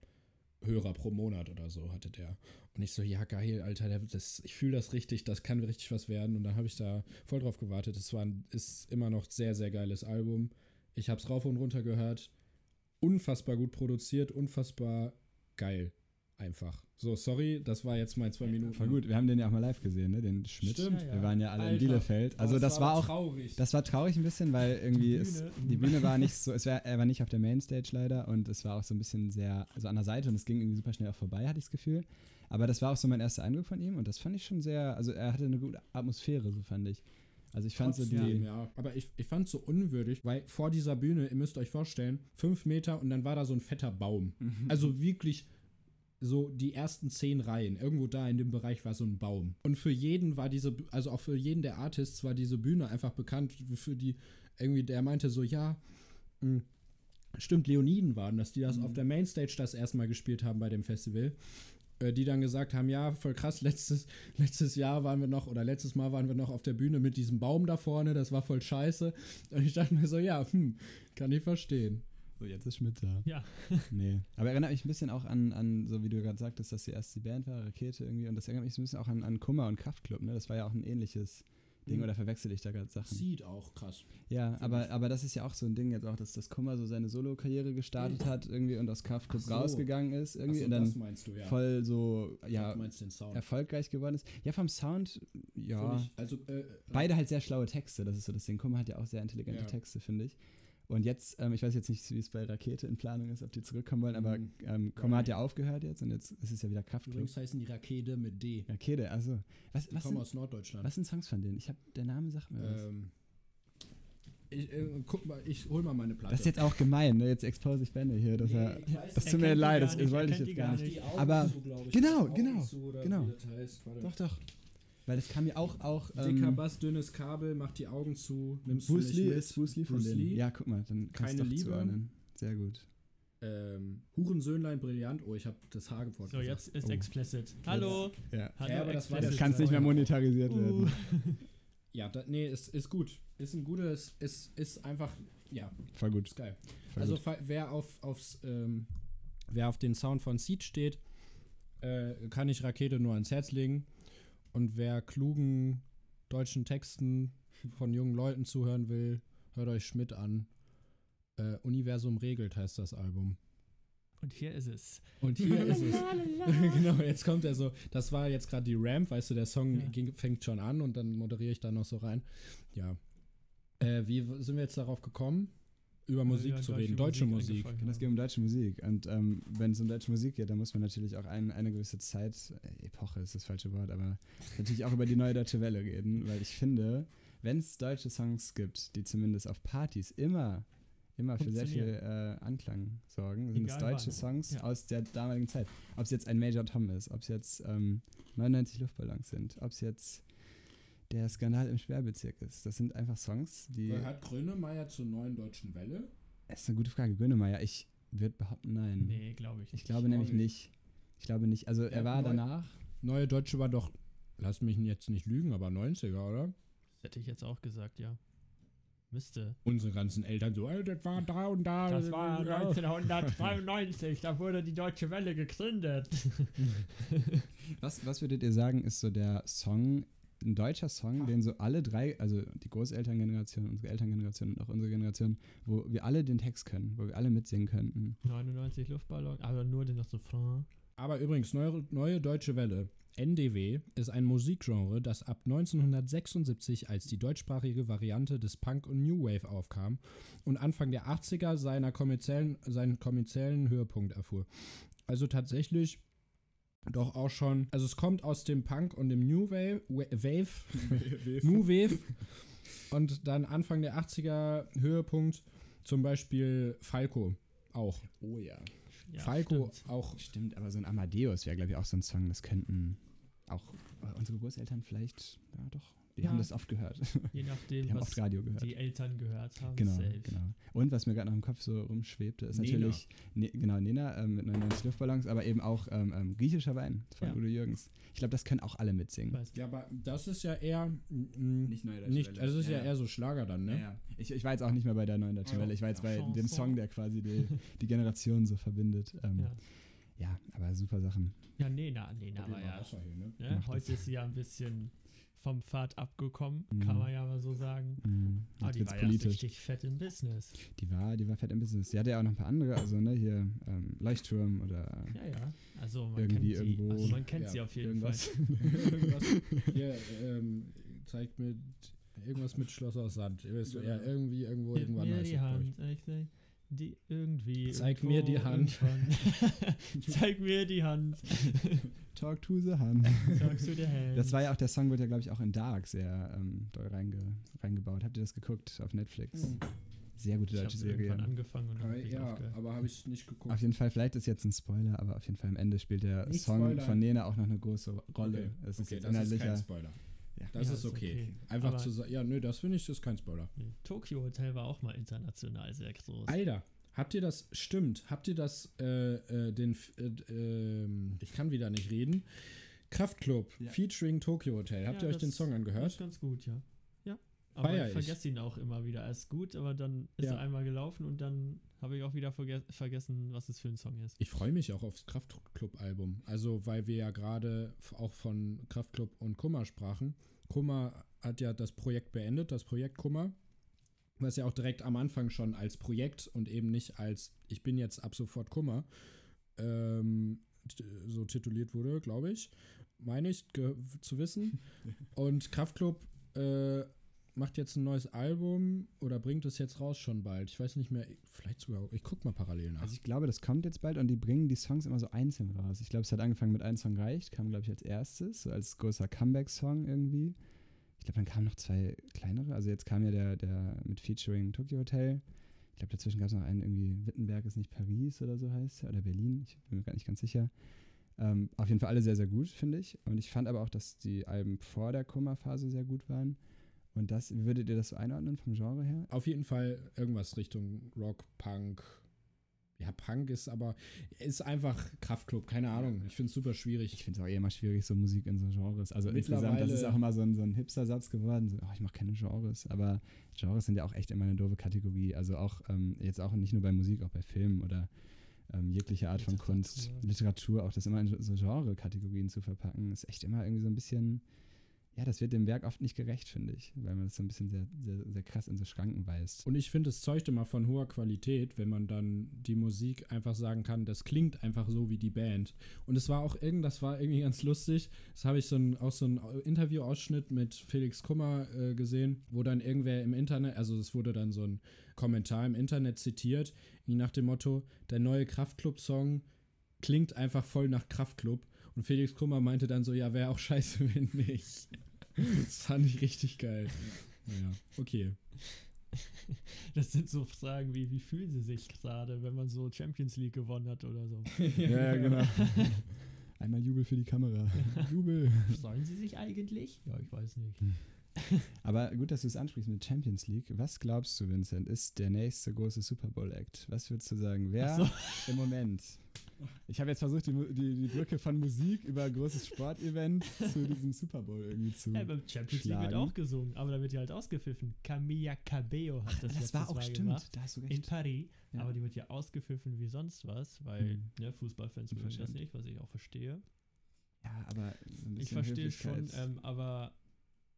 Hörer pro Monat oder so hatte der. Und ich so, ja, geil, Alter, der, das, ich fühle das richtig, das kann richtig was werden. Und dann habe ich da voll drauf gewartet. Es war ist immer noch sehr, sehr geiles Album. Ich habe es rauf und runter gehört. Unfassbar gut produziert, unfassbar geil. Einfach. So, sorry, das war jetzt mal zwei Minuten. Voll gut, wir haben den ja auch mal live gesehen, ne? Den Schmidt. Stimmt. Ja. Wir waren ja alle in Alter. Bielefeld. Also Aber das es war auch traurig. Das war traurig ein bisschen, weil irgendwie Die es, Bühne. die Bühne war nicht so, es war, er war nicht auf der Mainstage leider und es war auch so ein bisschen sehr, also an der Seite und es ging irgendwie super schnell auch vorbei, hatte ich das Gefühl. Aber das war auch so mein erster Eindruck von ihm und das fand ich schon sehr, also er hatte eine gute Atmosphäre, so fand ich. Also ich fand so die, ja. Aber ich, ich fand es so unwürdig, weil vor dieser Bühne, ihr müsst euch vorstellen, fünf Meter und dann war da so ein fetter Baum. Mhm. Also wirklich so die ersten zehn Reihen. Irgendwo da in dem Bereich war so ein Baum. Und für jeden war diese, also auch für jeden der Artists war diese Bühne einfach bekannt. Für die, irgendwie, der meinte so, ja, mh, stimmt, Leoniden waren das, die das Mhm. auf der Mainstage das erstmal gespielt haben bei dem Festival. Äh, Die dann gesagt haben, ja, voll krass, letztes, letztes Jahr waren wir noch, oder letztes Mal waren wir noch auf der Bühne mit diesem Baum da vorne, das war voll scheiße. Und ich dachte mir so, ja, hm, kann ich verstehen. So jetzt ist Schmidt da. Ja. Nee. Aber erinnert mich ein bisschen auch an, an so wie du gerade sagtest, dass die erste Band war, Rakete irgendwie und das erinnert mich so ein bisschen auch an, an Kummer und Kraftklub, ne? Das war ja auch ein ähnliches Ding Mhm. oder verwechsel ich da gerade Sachen? Sieht auch krass. Ja, aber, ich. aber das ist ja auch so ein Ding jetzt auch, dass das Kummer so seine Solo-Karriere gestartet hat irgendwie und aus Kraftklub so. rausgegangen ist irgendwie Achso, und dann das meinst du, ja. voll so, ja, erfolgreich geworden ist. Ja, vom Sound, ja. Ich, also, äh, Beide halt sehr schlaue Texte, das ist so das Ding. Kummer hat ja auch sehr intelligente Ja. Texte, finde ich. Und jetzt, ähm, ich weiß jetzt nicht, wie es bei Rakete in Planung ist, ob die zurückkommen wollen, aber Mhm. ähm, Kummer hat ja aufgehört jetzt und jetzt ist es ja wieder Kraftklub. Übrigens heißen die Rakete mit D. Rakete, also. Was, Die was, kommen sind, aus Norddeutschland. was sind Songs von denen? Ich habe, der Name sagt mir was. Ähm, ich, äh, guck mal, ich hol mal meine Platte. Das ist jetzt auch gemein, ne? Jetzt expose ich Bände hier. Dass er, ich weiß das nicht. tut mir Er leid, gar das nicht, er wollte ich jetzt gar gar nicht. nicht. Die Augen Aber- zu, genau, genau, zu, genau. Das heißt. Doch, doch. Weil das kam mir auch, auch Dicker ähm, Bass, dünnes Kabel, mach die Augen zu, nimmst Bruce Lee ist Bruce Lee von Bruce. Lee. Ja, guck mal, dann kannst du Keine doch Liebe. zuordnen. Sehr gut. Ähm, Hurensöhnlein brillant. Oh, ich habe das H-Wort So, jetzt ist Oh. explicit. Hallo. Ja. Hallo, Ja, aber das war Das kann nicht mehr monetarisiert Uh. werden. Ja, da, nee, ist, ist gut. Ist ein gutes, ist, ist einfach, ja, Voll gut. ist geil. Voll also gut. wer auf, aufs, ähm, wer auf den Sound von Seed steht, äh, kann ich Rakete nur ans Herz legen. Und wer klugen deutschen Texten von jungen Leuten zuhören will, hört euch Schmidt an. Äh, Universum regelt heißt das Album. Und hier ist es. Und hier ist es. genau, jetzt kommt er so. Das war jetzt gerade die Ramp, weißt du, der Song Ja. ging, fängt schon an und dann moderiere ich da noch so rein. Ja. Äh, wie sind wir jetzt darauf gekommen, über Musik Ja, zu reden? Deutsche Musik. eingefallen, Es geht um deutsche Musik. Und ähm, wenn es um deutsche Musik geht, dann muss man natürlich auch ein, eine gewisse Zeit, äh, Epoche ist das falsche Wort, aber natürlich auch über die neue deutsche Welle reden, weil ich finde, wenn es deutsche Songs gibt, die zumindest auf Partys immer, immer für sehr viel äh, Anklang sorgen, sind es deutsche wann. Songs Ja. aus der damaligen Zeit. Ob es jetzt ein Major Tom ist, ob es jetzt ähm, 99 Luftballons sind, ob es jetzt der Skandal im Sperrbezirk ist. Das sind einfach Songs, die. Gehört Grönemeyer zur neuen deutschen Welle? Das ist eine gute Frage. Grönemeyer, ich würde behaupten, nein. Nee, glaube ich nicht. Ich glaube auch nämlich nicht. nicht. Ich glaube nicht. Also er Ja, war neu- danach. Neue Deutsche war doch, lass mich jetzt nicht lügen, aber 90er, oder? Das hätte ich jetzt auch gesagt, ja. Müsste. Unsere ganzen Eltern so, ey, das war da und da. Das war 1992, da wurde die Deutsche Welle gegründet. Was, was würdet ihr sagen, ist so der Song, ein deutscher Song, den so alle drei, also die Großelterngeneration, unsere Elterngeneration und auch unsere Generation, wo wir alle den Text können, wo wir alle mitsingen könnten. 99 Luftballon, aber nur den Refrain. Aber übrigens, neue, neue Deutsche Welle, NDW, ist ein Musikgenre, das ab 1976 als die deutschsprachige Variante des Punk und New Wave aufkam und Anfang der 80er seiner kommerziellen, seinen kommerziellen Höhepunkt erfuhr. Also tatsächlich doch auch schon, also es kommt aus dem Punk und dem New Wave, Wa- Wave, New Wave und dann Anfang der 80er Höhepunkt zum Beispiel Falco auch. Oh ja. Ja, Falco stimmt. auch. Stimmt, aber so ein Amadeus wäre, glaube ich, auch so ein Song, das könnten auch äh, unsere Großeltern vielleicht, ja doch, die Ja. haben das oft gehört. Je nachdem, Die haben was oft Radio gehört. die Eltern gehört haben. Genau, safe. genau. Und was mir gerade noch im Kopf so rumschwebte, ist Nena. natürlich, ne, genau, Nena ähm, mit 99 Luftballons, aber eben auch ähm, ähm, griechischer Wein von Ja. Udo Jürgens. Ich glaube, das können auch alle mitsingen. Ja, aber das ist ja eher Nicht Neue Deutsche nicht, Welle. also es ist ja, Ja, eher so Schlager dann, ne? Ja, ja. Ich, ich war jetzt auch nicht mehr bei der neuen Deutschen Ja, Welle, ich war jetzt ja. bei dem Chanson. Song, der quasi die, die Generation so verbindet. Ähm, ja. Ja. aber super Sachen. ja, nee, na, nee, na, aber Probier mal ja. Hier, ne? Ne? Heute ist sie ja ein bisschen vom Pfad abgekommen, Mhm. kann man ja mal so sagen. Mhm. Aber die war ja politisch. richtig fett im Business. Die war, die war fett im Business. Sie hatte ja auch noch ein paar andere, also ne, hier ähm, Leuchtturm oder Ja, ja. Also man Irgendwie kennt, sie, irgendwo- also man kennt Ja, sie auf jeden irgendwas. Fall. irgendwas, hier, ähm, zeigt mir irgendwas mit Schloss aus Sand. Ja, irgendwie, irgendwo, Gib irgendwann mir heißt die. Hand. Ich sag, die irgendwie. Zeig mir die Hand. irgendwann. Zeig mir die Hand. Talk to the Hand. Sagst du der Hand. Das war ja auch, der Song wurde ja, glaube ich, auch in Dark sehr ähm, doll reinge, reingebaut. Habt ihr das geguckt auf Netflix? Mhm. Sehr gute ich deutsche irgendwann Serie. angefangen und Aber, ich ja, aufgehört. aber habe ich nicht geguckt. Auf jeden Fall, vielleicht ist jetzt ein Spoiler, aber auf jeden Fall am Ende spielt der Nicht Song Spoiler. von Nena auch noch eine große Rolle. Okay, Es ist okay, das ist kein Spoiler. Ja. Das Ja, ist ist okay. okay. Einfach Aber- zu sagen, ja, nö, das finde ich, das ist kein Spoiler. Nee. Tokyo Hotel war auch mal international sehr groß. Alter, habt ihr das, stimmt, habt ihr das, äh, äh, den, äh, ähm, ich kann wieder nicht reden, Kraftklub Ja. featuring Tokyo Hotel. Habt Ja, ihr euch den Song Das ist angehört? ganz gut, ja. Aber Feier ich vergesse ihn auch immer wieder. Er ist gut, aber dann ist Ja. er einmal gelaufen und dann habe ich auch wieder verge vergessen, was es für ein Song ist. Ich freue mich auch aufs Kraftklub-Album. Also, weil wir ja gerade auch von Kraftklub und Kummer sprachen. Kummer hat ja das Projekt beendet, das Projekt Kummer, was ja auch direkt am Anfang schon als Projekt und eben nicht als Ich bin jetzt ab sofort Kummer ähm, so tituliert wurde, glaube ich. Meine ich zu wissen. Und Kraftklub äh, macht jetzt ein neues Album oder bringt es jetzt raus schon bald. Ich weiß nicht mehr, vielleicht sogar, ich gucke mal parallel nach. Also ich glaube, das kommt jetzt bald und die bringen die Songs immer so einzeln raus. Ich glaube, es hat angefangen mit Ein Song reicht, kam, glaube ich, als erstes, so als großer Comeback-Song irgendwie. Ich glaube, dann kamen noch zwei kleinere. Also jetzt kam ja der, der mit Featuring Tokyo Hotel. Ich glaube, dazwischen gab es noch einen irgendwie, Wittenberg ist nicht Paris oder so heißt er, oder Berlin, ich bin mir gar nicht ganz sicher. Ähm, auf jeden Fall alle sehr, sehr gut, finde ich. Und ich fand aber auch, dass die Alben vor der Kummerphase sehr gut waren. Und das, wie würdet ihr das so einordnen vom Genre her? Auf jeden Fall irgendwas Richtung Rock, Punk. Ja, Punk ist aber, ist einfach Kraftklub, keine Ahnung. Ich finde es super schwierig. Ich finde es auch eh immer schwierig, so Musik in so Genres. Also insgesamt, das ist auch immer so ein, so ein Hipster-Satz geworden. So, oh, ich mache keine Genres. Aber Genres sind ja auch echt immer eine doofe Kategorie. Also auch ähm, jetzt auch nicht nur bei Musik, auch bei Filmen oder ähm, jegliche Art von Kunst, Literatur. Literatur, auch das immer in so Genre-Kategorien zu verpacken, ist echt immer irgendwie so ein bisschen, ja, das wird dem Werk oft nicht gerecht, finde ich, weil man das so ein bisschen sehr, sehr, sehr krass in so Schranken weist. Und ich finde, es zeugt immer von hoher Qualität, wenn man dann die Musik einfach sagen kann, das klingt einfach so wie die Band. Und es war auch irgend, das war irgendwie ganz lustig. Das habe ich so ein, auch so ein Interviewausschnitt mit Felix Kummer äh, gesehen, wo dann irgendwer im Internet, also es wurde dann so ein Kommentar im Internet zitiert, nach dem Motto, der neue Kraftklub-Song klingt einfach voll nach Kraftklub. Und Felix Kummer meinte dann so, ja, wäre auch scheiße, wenn nicht. Das fand ich richtig geil. Naja, okay. Das sind so Fragen wie, wie fühlen sie sich gerade, wenn man so Champions League gewonnen hat oder so. ja, genau. Einmal Jubel für die Kamera. Jubel. Freuen sie sich eigentlich? Ja, ich weiß nicht. Aber gut, dass du es ansprichst mit Champions League. Was glaubst du, Vincent, ist der nächste große Super Bowl-Act? Was würdest du sagen? Wer Ach im Moment? Ich habe jetzt versucht, die, die, die Brücke von Musik über großes Sportevent zu diesem Super Bowl irgendwie zu. Ja, beim Champions League wird schlagen. auch gesungen, aber da wird ja halt ausgepfiffen. Camilla Cabello hat das, das letztes war auch Mal stimmt. gemacht. Da hast du In recht. Paris, Ja. aber die wird ja ausgepfiffen wie sonst was, weil Mhm. ne, Fußballfans mögen das nicht, was ich auch verstehe. Ja, aber ein Ich verstehe schon, ähm, aber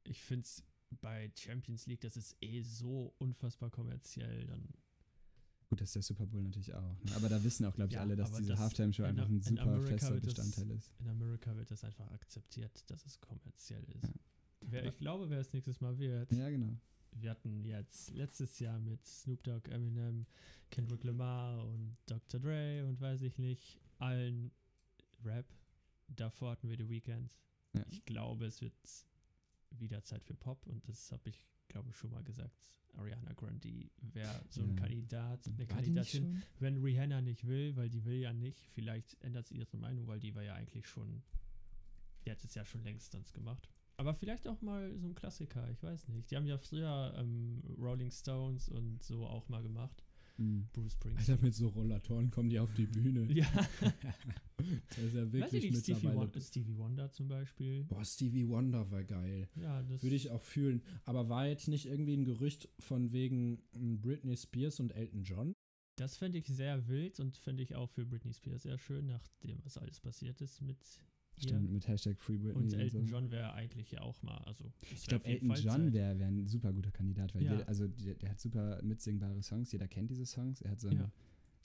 ich finde es bei Champions League, das ist eh so unfassbar kommerziell. Dann Gut, das ist der Super Bowl natürlich auch. Ne? Aber da wissen auch, glaube ich, Ja, alle, dass diese das- Halftime-Show in einfach ein in super fester das- Bestandteil ist. in Amerika wird das einfach akzeptiert, dass es kommerziell ist. Ja. Wer, ich glaube, wer es nächstes Mal wird, Ja, genau. wir hatten jetzt letztes Jahr mit Snoop Dogg, Eminem, Kendrick Lamar und Dr. Dre und weiß ich nicht, allen Rap, davor hatten wir The Weeknd. Ja. Ich glaube, es wird wieder Zeit für Pop und das habe ich, glaube ich, schon mal gesagt. Ariana Grande wäre so ein Ja. Kandidat, eine War Kandidatin. Wenn Rihanna nicht will, weil die will ja nicht, vielleicht ändert sie ihre Meinung, weil die war ja eigentlich schon, die hat es ja schon längst sonst gemacht. Aber vielleicht auch mal so ein Klassiker, ich weiß nicht. Die haben ja früher ähm, Rolling Stones und so auch mal gemacht. Mhm. Bruce Springsteen. Alter, mit so Rollatoren kommen die auf die Bühne. ja, Das ist ja weiß ich wirklich nicht, Stevie, mittlerweile. Won Stevie Wonder zum Beispiel. Boah, Stevie Wonder war geil. Ja, das Würde ich auch fühlen. Aber war jetzt nicht irgendwie ein Gerücht von wegen m, Britney Spears und Elton John? Das fände ich sehr wild und fände ich auch für Britney Spears sehr schön, nachdem was alles passiert ist mit. Stimmt, mit Hashtag Free Britney Und Elton so. John wäre eigentlich ja auch mal, also Ich glaube, Elton Fall John wäre wär ein super guter Kandidat, weil Ja. jeder, also der, der hat super mitsingbare Songs, jeder kennt diese Songs, er hat so einen Ja.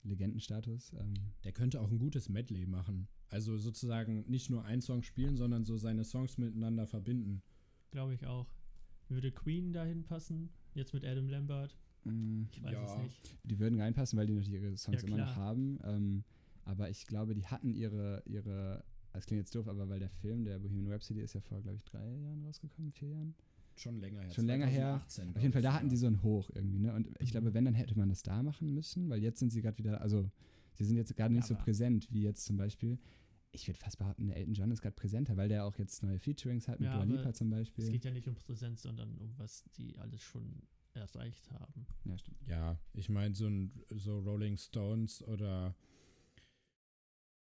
Legendenstatus. Ähm, Der könnte auch ein gutes Medley machen. Also sozusagen nicht nur einen Song spielen, sondern so seine Songs miteinander verbinden. Glaube ich auch. Würde Queen dahin passen? Jetzt mit Adam Lambert? mh, Ich weiß Ja. es nicht. die würden reinpassen, weil die noch ihre Songs Ja, immer noch haben. Ähm, aber ich glaube, die hatten ihre, ihre, das klingt jetzt doof, aber weil der Film, der Bohemian Rhapsody, ist ja vor, glaube ich, drei Jahren rausgekommen, vier Jahren. Schon länger her. Schon länger her. 2018, Auf jeden Fall, da hatten ich die so ein Hoch irgendwie, ne? Und ich Mhm. glaube, wenn, dann hätte man das da machen müssen, weil jetzt sind sie gerade wieder, also sie sind jetzt gerade nicht so aber- präsent wie jetzt zum Beispiel. Ich würde fast behaupten, der Elton John ist gerade präsenter, weil der auch jetzt neue Featurings hat mit Ja, Dua Lipa zum Beispiel. Es geht ja nicht um Präsenz, sondern um was die alles schon erreicht haben. ja, stimmt. Ja, ich meine, so, ein, so Rolling Stones oder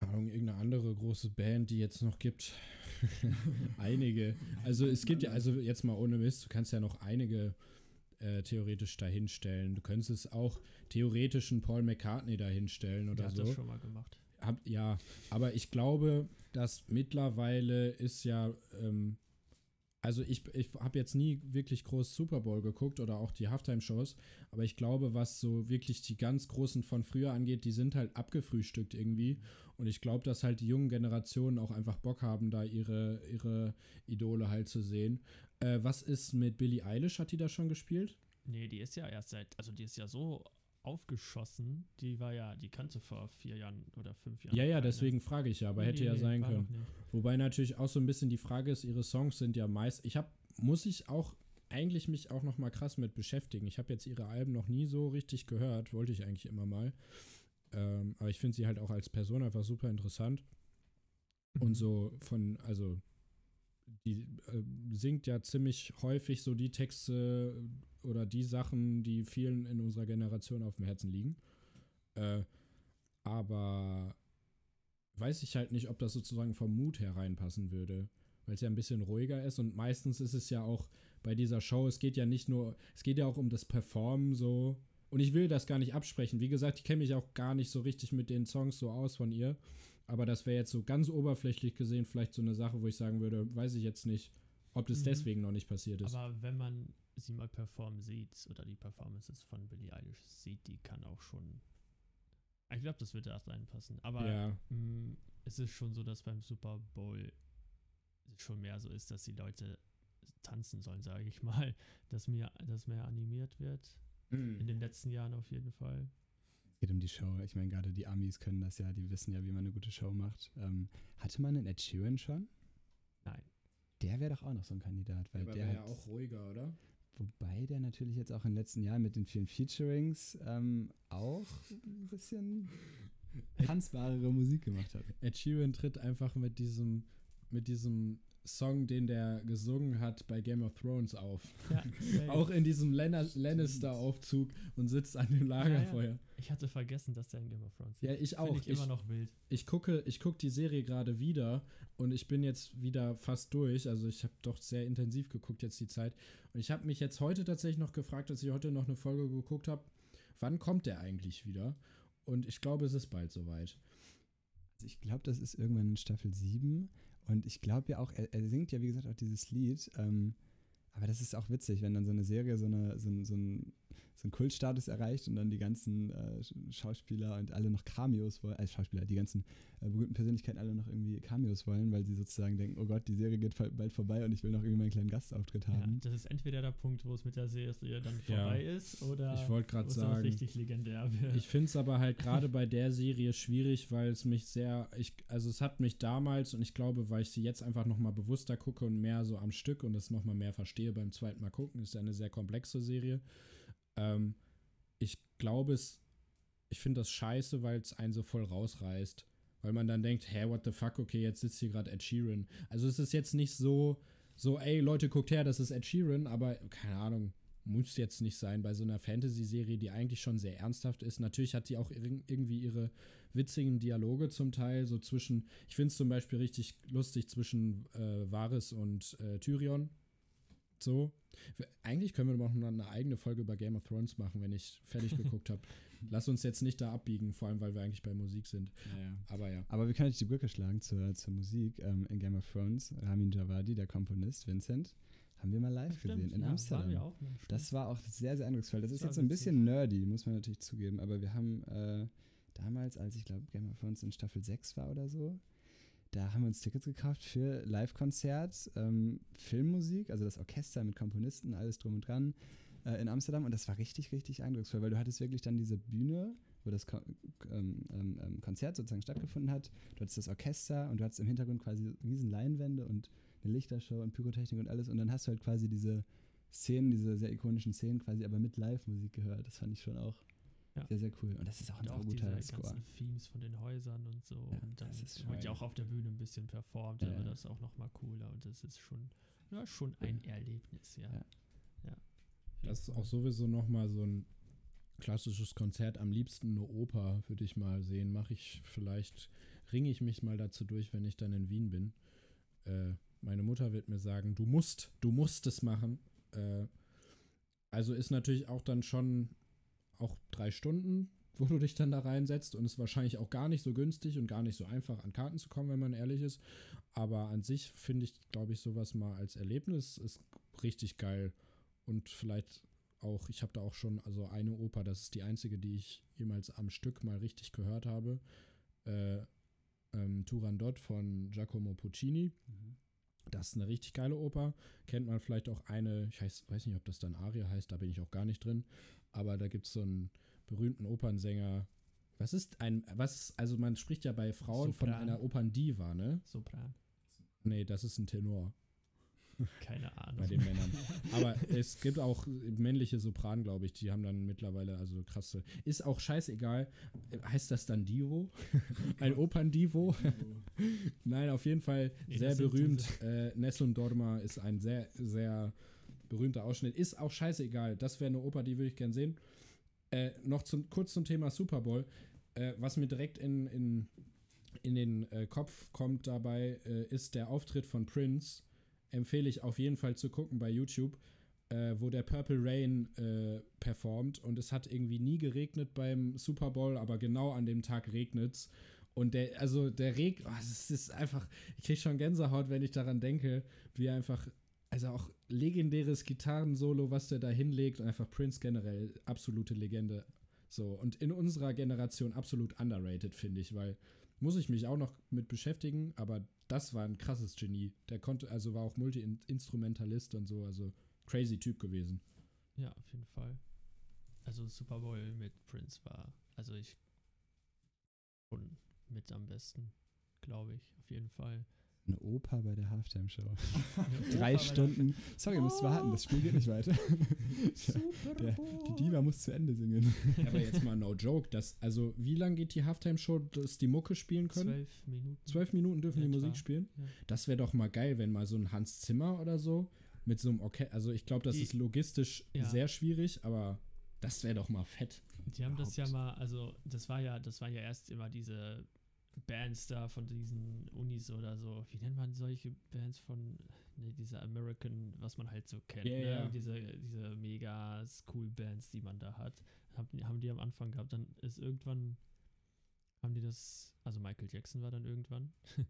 Ahnung, irgendeine andere große Band, die jetzt noch gibt. einige. Also es gibt ja, also jetzt mal ohne Mist, du kannst ja noch einige äh, theoretisch dahinstellen. Du könntest es auch theoretisch einen Paul McCartney dahinstellen Der oder hat so. das schon mal gemacht. Hab, ja, aber ich glaube, dass mittlerweile ist ja, ähm, also ich, ich habe jetzt nie wirklich groß Super Bowl geguckt oder auch die Halftime-Shows, aber ich glaube, was so wirklich die ganz großen von früher angeht, die sind halt abgefrühstückt irgendwie. Und ich glaube, dass halt die jungen Generationen auch einfach Bock haben, da ihre, ihre Idole halt zu sehen. Äh, was ist mit Billie Eilish? Hat die da schon gespielt? Nee, die ist ja erst seit, also die ist ja so aufgeschossen. Die war ja, die kannte vor vier Jahren oder fünf Jahren. Ja, ja, deswegen frage ich ja, aber Nee, hätte nee, ja nee, sein können. Wobei natürlich auch so ein bisschen die Frage ist, ihre Songs sind ja meist, ich habe, muss ich auch eigentlich mich auch noch mal krass mit beschäftigen. Ich habe jetzt ihre Alben noch nie so richtig gehört, wollte ich eigentlich immer mal. Ähm, aber ich finde sie halt auch als Person einfach super interessant. Mhm. Und so von, also die äh, singt ja ziemlich häufig so die Texte oder die Sachen, die vielen in unserer Generation auf dem Herzen liegen. Äh, aber weiß ich halt nicht, ob das sozusagen vom Mut her reinpassen würde, weil es ja ein bisschen ruhiger ist und meistens ist es ja auch bei dieser Show, es geht ja nicht nur, es geht ja auch um das Performen so und ich will das gar nicht absprechen. Wie gesagt, ich kenne mich auch gar nicht so richtig mit den Songs so aus von ihr, aber das wäre jetzt so ganz oberflächlich gesehen vielleicht so eine Sache, wo ich sagen würde, weiß ich jetzt nicht, ob das Mhm. deswegen noch nicht passiert ist. Aber wenn man sie mal performen sieht oder die Performances von Billie Eilish sieht, die kann auch schon. Ich glaube, das würde erst reinpassen. Aber ja, mh, es ist schon so, dass beim Super Bowl es schon mehr so ist, dass die Leute tanzen sollen, sage ich mal, dass mehr, dass mehr animiert wird. In den letzten Jahren auf jeden Fall. Es geht um die Show. Ich meine, gerade die Amis können das ja, die wissen ja, wie man eine gute Show macht. Ähm, hatte man einen Ed Sheeran schon? Nein. Der wäre doch auch noch so ein Kandidat, weil aber der wäre hat, ja auch ruhiger, oder? Wobei der natürlich jetzt auch in den letzten Jahren mit den vielen Featurings ähm, auch ein bisschen tanzbarere Musik gemacht hat. Ed Sheeran tritt einfach mit diesem, mit diesem Song, den der gesungen hat bei Game of Thrones auf. Ja. Auch in diesem Lannister-Aufzug und sitzt an dem Lagerfeuer. ich hatte vergessen, dass der in Game of Thrones Ja, ich auch. ich Ich, immer noch wild. ich gucke, ich gucke die Serie gerade wieder und ich bin jetzt wieder fast durch. Also ich habe doch sehr intensiv geguckt jetzt die Zeit. Und ich habe mich jetzt heute tatsächlich noch gefragt, als ich heute noch eine Folge geguckt habe, wann kommt der eigentlich wieder? Und ich glaube, es ist bald soweit. Also ich glaube, das ist irgendwann in Staffel 7. Und ich glaube ja auch, er, er singt ja, wie gesagt, auch dieses Lied. Ähm, aber das ist auch witzig, wenn dann so eine Serie so, eine, so, so ein so einen Kultstatus erreicht und dann die ganzen äh, Schauspieler und alle noch Cameos wollen, also Schauspieler, die ganzen äh, berühmten Persönlichkeiten alle noch irgendwie Cameos wollen, weil sie sozusagen denken, oh Gott, die Serie geht bald vorbei und ich will noch irgendwie meinen kleinen Gastauftritt haben. Ja, das ist entweder der Punkt, wo es mit der Serie dann vorbei ja. ist oder ich wollte gerade sagen, richtig legendär wird. Ich finde es aber halt gerade bei der Serie schwierig, weil es mich sehr, ich, also es hat mich damals und ich glaube, weil ich sie jetzt einfach nochmal bewusster gucke und mehr so am Stück und es nochmal mehr verstehe beim zweiten Mal gucken, ist ja eine sehr komplexe Serie. Ähm, ich glaube es, ich finde das scheiße, weil es einen so voll rausreißt. Weil man dann denkt, hä, what the fuck, okay, jetzt sitzt hier gerade Ed Sheeran. Also es ist jetzt nicht so, so, ey, Leute, guckt her, das ist Ed Sheeran, aber keine Ahnung, muss jetzt nicht sein bei so einer Fantasy-Serie, die eigentlich schon sehr ernsthaft ist. Natürlich hat die auch irgendwie ihre witzigen Dialoge zum Teil, so zwischen, ich finde es zum Beispiel richtig lustig zwischen äh, Varys und äh, Tyrion. So. Eigentlich können wir noch eine eigene Folge über Game of Thrones machen, wenn ich fertig geguckt habe. Lass uns jetzt nicht da abbiegen, vor allem weil wir eigentlich bei Musik sind. Ja, Aber ja. Aber wir können nicht die Brücke schlagen zur, zur Musik ähm, in Game of Thrones. Ramin Javadi, der Komponist, Vincent, haben wir mal live Stimmt, gesehen in ja, Amsterdam. War das war auch sehr, sehr eindrucksvoll. Das, das ist jetzt so ein bisschen nerdy, muss man natürlich zugeben. Aber wir haben äh, damals, als ich glaube, Game of Thrones in Staffel 6 war oder so, da haben wir uns Tickets gekauft für Live-Konzert, ähm, Filmmusik, also das Orchester mit Komponisten, alles drum und dran äh, in Amsterdam. Und das war richtig, richtig eindrucksvoll, weil du hattest wirklich dann diese Bühne, wo das ähm, ähm, ähm, Konzert sozusagen stattgefunden hat. Du hattest das Orchester und du hattest im Hintergrund quasi riesen Leinwände und eine Lichtershow und Pyrotechnik und alles. Und dann hast du halt quasi diese Szenen, diese sehr ikonischen Szenen quasi aber mit Live-Musik gehört. Das fand ich schon auch ja. Sehr, sehr cool. Und das ist auch ein und auch guter diese Score. ganzen Themes von den Häusern und so. Ja, und dann wird ja auch auf der Bühne ein bisschen performt, ja, wird das auch nochmal cooler. Und das ist schon, ja, schon ein Erlebnis, ja. ja. Das ist auch sowieso nochmal so ein klassisches Konzert. Am liebsten eine Oper würde ich mal sehen. Mache ich vielleicht, ringe ich mich mal dazu durch, wenn ich dann in Wien bin. Äh, meine Mutter wird mir sagen, du musst, du musst es machen. Äh, also ist natürlich auch dann schon auch drei Stunden, wo du dich dann da reinsetzt und es ist wahrscheinlich auch gar nicht so günstig und gar nicht so einfach an Karten zu kommen, wenn man ehrlich ist. Aber an sich finde ich, glaube ich, sowas mal als Erlebnis ist richtig geil und vielleicht auch, ich habe da auch schon, also eine Oper, das ist die einzige, die ich jemals am Stück mal richtig gehört habe. Äh, ähm, Turandot von Giacomo Puccini. Mhm. Das ist eine richtig geile Oper. Kennt man vielleicht auch eine, ich weiß, weiß nicht, ob das dann Aria heißt, da bin ich auch gar nicht drin aber da gibt es so einen berühmten Opernsänger. Was ist ein, was, also man spricht ja bei Frauen Sopran. von einer Operndiva, ne? Sopran. Nee, das ist ein Tenor. Keine Ahnung. Bei den Männern. Aber es gibt auch männliche Sopran, glaube ich, die haben dann mittlerweile also krasse. Ist auch scheißegal. Heißt das dann Divo? Ein Operndivo? Nein, auf jeden Fall nee, sehr berühmt. Äh, Nessun Dorma ist ein sehr, sehr berühmter Ausschnitt. Ist auch scheißegal. Das wäre eine Oper, die würde ich gern sehen. Äh, noch zum, kurz zum Thema Super Bowl. Äh, was mir direkt in, in, in den äh, Kopf kommt dabei, äh, ist der Auftritt von Prince. Empfehle ich auf jeden Fall zu gucken bei YouTube, äh, wo der Purple Rain äh, performt. Und es hat irgendwie nie geregnet beim Super Bowl, aber genau an dem Tag regnet es. Und der, also der Reg, oh, es ist einfach, ich kriege schon Gänsehaut, wenn ich daran denke, wie einfach also auch legendäres Gitarrensolo, was der da hinlegt. Und einfach Prince generell, absolute Legende. So, und in unserer Generation absolut underrated, finde ich, weil muss ich mich auch noch mit beschäftigen, aber das war ein krasses Genie. Der konnte, also war auch Multi-Instrumentalist und so, also crazy Typ gewesen. Ja, auf jeden Fall. Also Super Bowl mit Prince war, also ich schon mit am besten, glaube ich, auf jeden Fall. Eine Oper bei der Halftime-Show. Drei Stunden. Sorry, ihr müsst warten, das Spiel geht nicht weiter. Der, die Diva muss zu Ende singen. aber jetzt mal no joke. Das, also, wie lange geht die Halftime-Show, dass die Mucke spielen können? Zwölf Minuten. Zwölf Minuten dürfen ja, die Musik spielen? Ja. Das wäre doch mal geil, wenn mal so ein Hans Zimmer oder so mit so einem Orchester. Also, ich glaube, das die, ist logistisch ja. sehr schwierig, aber das wäre doch mal fett. Die haben Überhaupt. das ja mal, also, das war ja, das waren ja erst immer diese Bands da von diesen Unis oder so. Wie nennt man solche Bands von ne, dieser American, was man halt so kennt, yeah, ne? yeah. Diese, diese mega School Bands, die man da hat. Haben, haben die am Anfang gehabt. Dann ist irgendwann, haben die das, also Michael Jackson war dann irgendwann.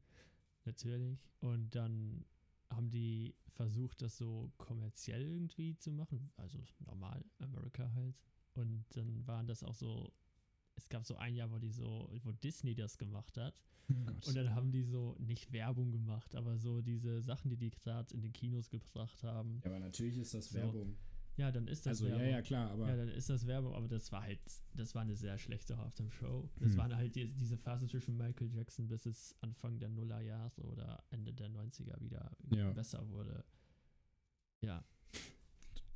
Natürlich. Und dann haben die versucht, das so kommerziell irgendwie zu machen. Also normal, America halt. Und dann waren das auch so, es gab so ein Jahr, wo die so, wo Disney das gemacht hat. Und dann haben die so nicht Werbung gemacht, aber so diese Sachen, die die gerade in den Kinos gebracht haben. Ja, aber natürlich ist das So. Werbung. Ja, dann ist das Also, Werbung. ja, ja, klar, aber Ja, dann ist das Werbung, aber das war halt, das war eine sehr schlechte Halftime-Show. Das Hm. waren halt die, diese Phase zwischen Michael Jackson bis es Anfang der Nullerjahre oder Ende der 90er wieder Ja. besser wurde. Ja.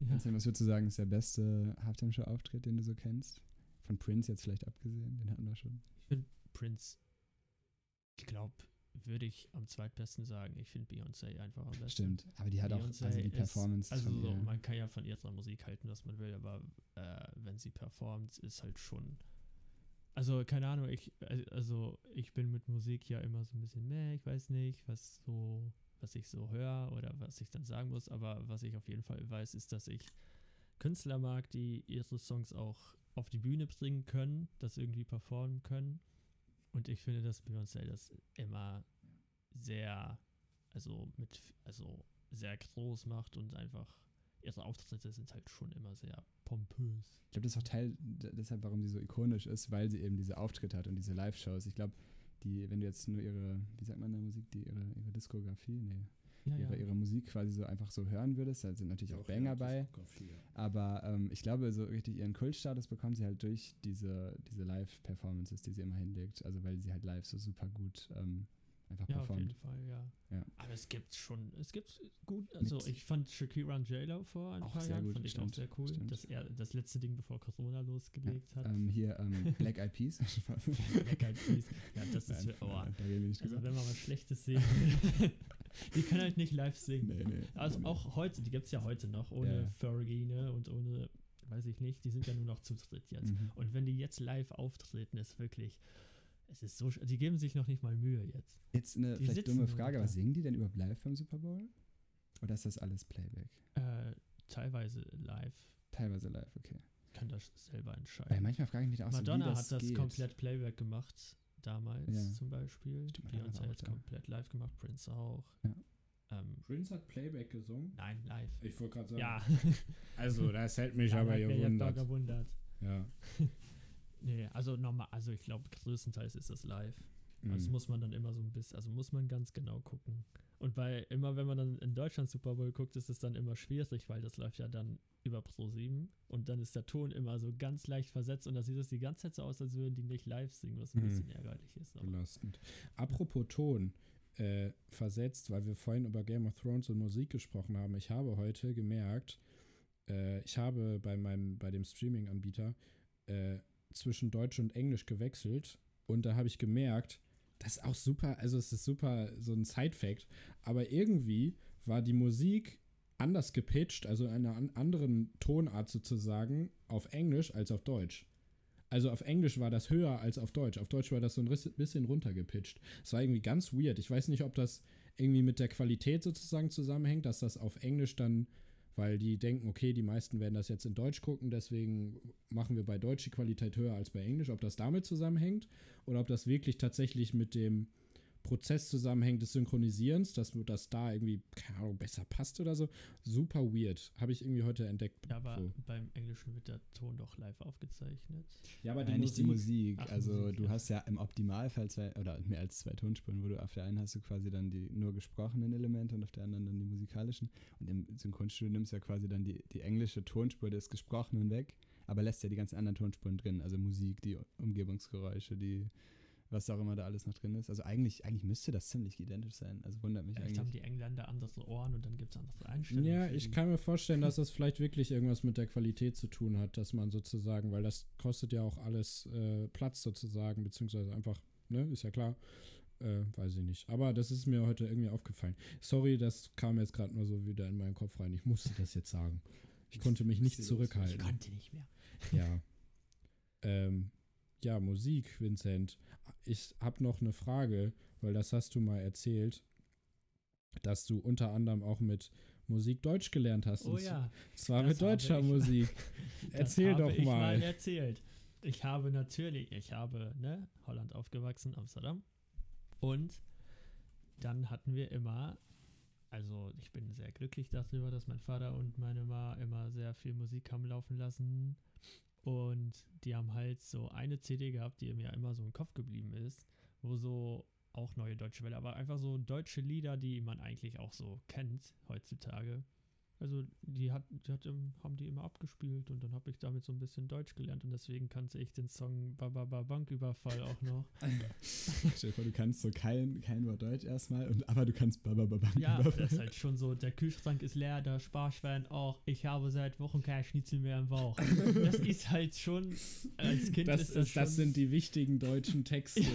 Kannst du was würdest du sagen, ist der beste Halftime-Show-Auftritt, den du so kennst? Von Prince jetzt vielleicht abgesehen, den hatten wir schon. Ich finde Prince, ich glaube, würde ich am zweitbesten sagen. Ich finde Beyoncé einfach am besten. Stimmt, aber die hat auch, Beyoncé also die ist- Performance Also von so, ihr. man kann ja von ihrer Musik halten, was man will, aber äh, wenn sie performt, ist halt schon. Also, keine Ahnung, ich, äh, also ich bin mit Musik ja immer so ein bisschen, meh, ich weiß nicht, was so, was ich so höre oder was ich dann sagen muss, aber was ich auf jeden Fall weiß, ist, dass ich Künstler mag, die ihre Songs auch auf die Bühne bringen können, das irgendwie performen können. Und ich finde, dass Beyoncé das immer sehr, also mit, also sehr groß macht und einfach ihre Auftritte sind halt schon immer sehr pompös. Ich glaube, das ist auch Teil deshalb, warum sie so ikonisch ist, weil sie eben diese Auftritte hat und diese Live-Shows. Ich glaube, die, wenn du jetzt nur ihre, wie sagt man in der Musik, die ihre, ihre Diskografie, nee, Ja, ihre, ihre Musik quasi so einfach so hören würdest, da sind natürlich auch, Banger bei. Aber ähm, ich glaube, so richtig ihren Kultstatus bekommt sie halt durch diese, diese Live-Performances, die sie immer hinlegt. Also weil sie halt live so super gut ähm, einfach Ja, auf jeden performt. Fall, ja. Ja. Aber es gibt schon, es gibt gut, also Mit- ich fand Shakira und J-Lo vor ein Auch paar sehr Jahren, gut, fand ich stimmt, auch sehr cool. stimmt. Das, er, das letzte Ding, bevor Corona losgelegt hat. Ähm, hier ähm, Black Eyed Peas. Black Eyed Peas. Ja, das ist, Nein, oh, nein, also wenn man was Schlechtes sehen will. die können halt nicht live singen. Nee, nee. Also nee. auch heute, die gibt es ja heute noch, ohne Ja. Fergie, ne, und ohne, weiß ich nicht, die sind ja nur noch zu dritt jetzt. Mhm. Und wenn die jetzt live auftreten, ist wirklich, es ist so, die geben sich noch nicht mal Mühe jetzt. Jetzt eine Die vielleicht dumme Frage, was singen die denn überhaupt live beim Super Bowl? Oder ist das alles Playback? Äh, teilweise live, Teilweise live, okay. kann das selber Weil entscheiden. manchmal frage ich mich auch Madonna so, wie das hat das geht. komplett Playback gemacht, damals Ja. zum Beispiel. Stimmt, Beyoncé hat es komplett live gemacht, Prince auch. Ja. Ähm, Prince hat Playback gesungen. nein, live. Ich wollte gerade sagen. Ja, Also, das hält mich aber gewundert. gewundert. Ja. Nee, also normal, also ich glaube, größtenteils ist das live. Das Mhm. muss man dann immer so ein bisschen, also muss man ganz genau gucken. Und bei immer, wenn man dann in Deutschland Super Bowl guckt, ist es dann immer schwierig, weil das läuft ja dann über Pro 7 und dann ist der Ton immer so ganz leicht versetzt und da sieht es die ganze Zeit so aus, als würden die nicht live singen, was ein Mhm. bisschen ärgerlich ist. Aber belastend. Apropos Ton, äh, versetzt, weil wir vorhin über Game of Thrones und Musik gesprochen haben. Ich habe heute gemerkt, äh, ich habe bei meinem, bei dem Streaming-Anbieter äh, zwischen Deutsch und Englisch gewechselt und da habe ich gemerkt, das ist auch super, also es ist super so ein Side-Fact, aber irgendwie war die Musik anders gepitcht, also in einer an anderen Tonart sozusagen, auf Englisch als auf Deutsch. Also auf Englisch war das höher als auf Deutsch. Auf Deutsch war das so ein bisschen runtergepitcht. Es war irgendwie ganz weird. Ich weiß nicht, ob das irgendwie mit der Qualität sozusagen zusammenhängt, dass das auf Englisch dann, weil die denken, okay, die meisten werden das jetzt in Deutsch gucken, deswegen machen wir bei Deutsch die Qualität höher als bei Englisch. Ob das damit zusammenhängt oder ob das wirklich tatsächlich mit dem Prozess zusammenhängt des Synchronisierens, dass das da irgendwie, keine Ahnung, besser passt oder so. Super weird. Habe ich irgendwie heute entdeckt. ja, aber so. beim Englischen wird der Ton doch live aufgezeichnet. ja, aber Nein, nicht die Musik. Ach, also Musik, du ja. hast ja im Optimalfall zwei oder mehr als zwei Tonspuren, wo du auf der einen hast du quasi dann die nur gesprochenen Elemente und auf der anderen dann die musikalischen. Und im Synchronstudio nimmst du ja quasi dann die, die englische Tonspur des Gesprochenen weg, aber lässt ja die ganzen anderen Tonspuren drin. Also Musik, die Umgebungsgeräusche, die was auch immer da alles noch drin ist. Also eigentlich, eigentlich müsste das ziemlich identisch sein. Also wundert mich Vielleicht haben eigentlich. die Engländer andere Ohren und dann gibt es andere Einstellungen. Ja, ich kann mir vorstellen, dass das vielleicht wirklich irgendwas mit der Qualität zu tun hat, dass man sozusagen, weil das kostet ja auch alles äh, Platz sozusagen, beziehungsweise einfach, ne, ist ja klar. Äh, weiß ich nicht. Aber das ist mir heute irgendwie aufgefallen. Sorry, das kam jetzt gerade nur so wieder in meinen Kopf rein. Ich musste das jetzt sagen. Ich konnte mich nicht Ich zurückhalten. konnte nicht mehr. Ja. ähm, ja, Musik, Vincent. Ich habe noch eine Frage, weil das hast du mal erzählt, dass du unter anderem auch mit Musik Deutsch gelernt hast. Oh ja. zwar mit deutscher ich- Musik. Erzähl doch ich mal. mal erzählt. Ich habe natürlich, ich habe, ne, Holland aufgewachsen, Amsterdam. Und dann hatten wir immer also ich bin sehr glücklich darüber, dass mein Vater und meine Ma immer sehr viel Musik haben laufen lassen. Und die haben halt so eine CD gehabt, die mir immer so im Kopf geblieben ist, wo so auch neue deutsche Welle, aber einfach so deutsche Lieder, die man eigentlich auch so kennt heutzutage. Also die hat, die hat, ähm, haben die immer abgespielt und dann habe ich damit so ein bisschen Deutsch gelernt und deswegen kannte ich den Song Bababa Banküberfall auch noch. Stell dir vor, du kannst so kein, kein Wort Deutsch erstmal, und, aber du kannst Bababa Ja, Banküberfall. das ist halt schon so, der Kühlschrank ist leer, der Sparschwein auch, ich habe seit Wochen kein Schnitzel mehr im Bauch. Das ist halt schon, als Kind Das, ist das ist, das schon, sind die wichtigen deutschen Texte.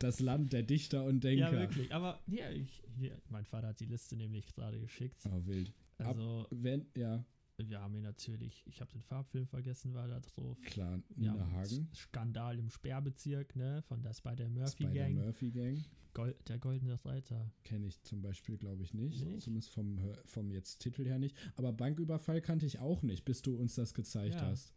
Das Land der Dichter und Ja, Denker. wirklich. Aber ja, ich, hier, mein Vater hat die Liste nämlich gerade geschickt. Oh, wild. Ab- Also, Wenn, ja, wir haben hier natürlich, ich habe den Farbfilm vergessen, war da drauf. klar, Nina Hagen, Skandal im Sperrbezirk, ne, von der Spider-Murphy Spider Gang. Murphy Gang. Gold, der Goldene Reiter. Kenne ich zum Beispiel, glaube ich, nicht. Nicht? Zumindest vom, vom jetzt Titel her nicht. Aber Banküberfall kannte ich auch nicht, bis du uns das gezeigt Ja, hast.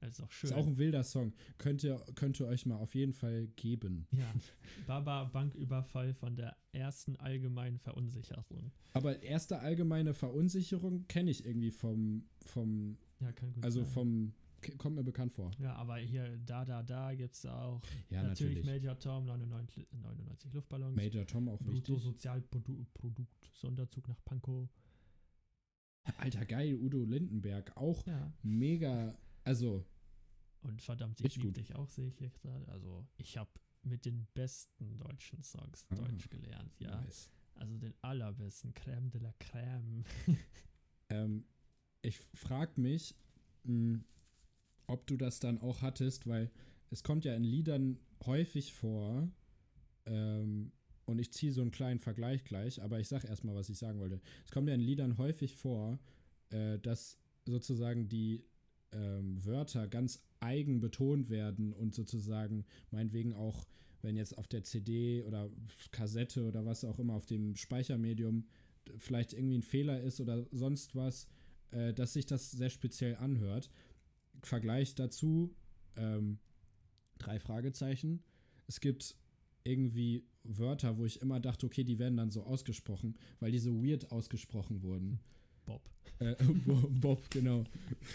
Das ist auch schön. Ist auch ein wilder Song. Könnt ihr, könnt ihr euch mal auf jeden Fall geben. ja, Baba Banküberfall von der ersten allgemeinen Verunsicherung. Aber erste allgemeine Verunsicherung kenne ich irgendwie vom, vom Ja, kann gut also sein. vom, kommt mir bekannt vor. Ja, aber hier, da, da, da gibt es auch Ja, natürlich, natürlich. Major Tom, 99, 99 Luftballons. Major Tom auch wichtig. Bruttosozialprodukt, Sonderzug nach Pankow. Alter, geil, Udo Lindenberg. Auch Ja. mega, also, Und verdammt, ich liebe dich auch, sehe ich hier gerade. Also, ich habe mit den besten deutschen Songs Ah, Deutsch gelernt, ja. nice. Also den allerbesten, Crème de la Crème. Ähm, ich frage mich, mh, ob du das dann auch hattest, weil es kommt ja in Liedern häufig vor, ähm, und ich ziehe so einen kleinen Vergleich gleich, aber ich sage erstmal, was ich sagen wollte. Es kommt ja in Liedern häufig vor, äh, dass sozusagen die ähm, Wörter ganz eigen betont werden und sozusagen meinetwegen auch, wenn jetzt auf der CD oder Kassette oder was auch immer auf dem Speichermedium vielleicht irgendwie ein Fehler ist oder sonst was, äh, dass sich das sehr speziell anhört. Vergleich dazu, ähm, drei Fragezeichen. Es gibt irgendwie Wörter, wo ich immer dachte, okay, die werden dann so ausgesprochen, weil die so weird ausgesprochen wurden. Bob. Äh, Bo- Bob, genau.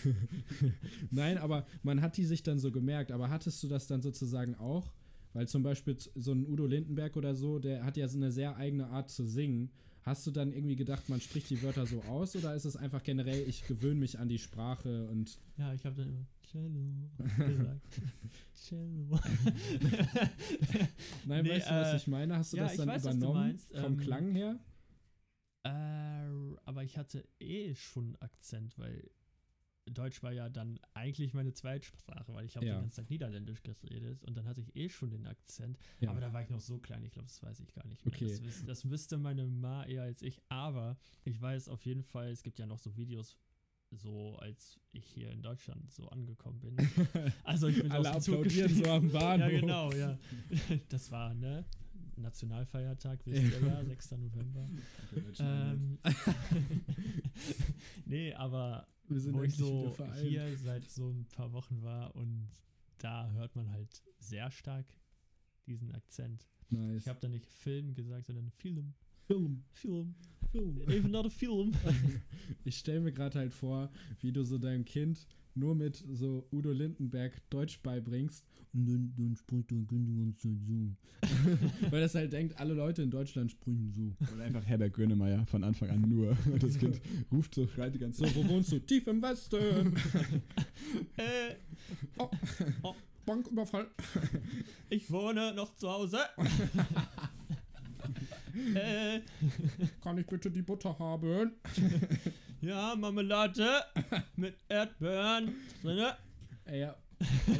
Nein, aber man hat die sich dann so gemerkt. Aber hattest du das dann sozusagen auch? Weil zum Beispiel so ein Udo Lindenberg oder so, der hat ja so eine sehr eigene Art zu singen. Hast du dann irgendwie gedacht, man spricht die Wörter so aus oder ist es einfach generell, ich gewöhne mich an die Sprache und Ja, ich habe dann immer Cello gesagt. Cello. Nein, Nee, weißt du, was äh, ich meine? Hast du ja, das dann weiß, was du übernommen meinst. vom Ähm, Klang her? Äh, aber ich hatte eh schon Akzent, weil Deutsch war ja dann eigentlich meine Zweitsprache, weil ich habe Ja. den ganzen Tag Niederländisch geredet und dann hatte ich eh schon den Akzent. Ja. Aber da war ich noch so klein, ich glaube, das weiß ich gar nicht mehr. Okay. Das, das wüsste meine Ma eher als ich, aber ich weiß auf jeden Fall, es gibt ja noch so Videos, so als ich hier in Deutschland so angekommen bin. Also ich bin Alle applaudieren so am Bahnhof. Ja, genau, ja. Das war, ne? Nationalfeiertag, wisst ihr ja, 6. November. Ähm, nee, aber Wir sind wo ich so hier seit so ein paar Wochen war und da hört man halt sehr stark diesen Akzent. Nice. Ich habe da nicht Film gesagt, sondern Film. Film. Film. Film. Even not a film. Ich stelle mir gerade halt vor, wie du so deinem Kind nur mit so Udo Lindenberg Deutsch beibringst und dann, dann spricht ganze Zeit so. Weil das halt denkt, alle Leute in Deutschland sprechen so. Oder einfach Herbert Grönemeyer von Anfang an nur. Das Kind ruft so, schreit die ganze So, Zeit. wo wohnst du? Tief im Westen. äh, Oh. Oh. Banküberfall. ich wohne noch zu Hause. äh, Kann ich bitte die Butter haben? Ja, Marmelade mit Erdbeeren drinne. Ey, ja.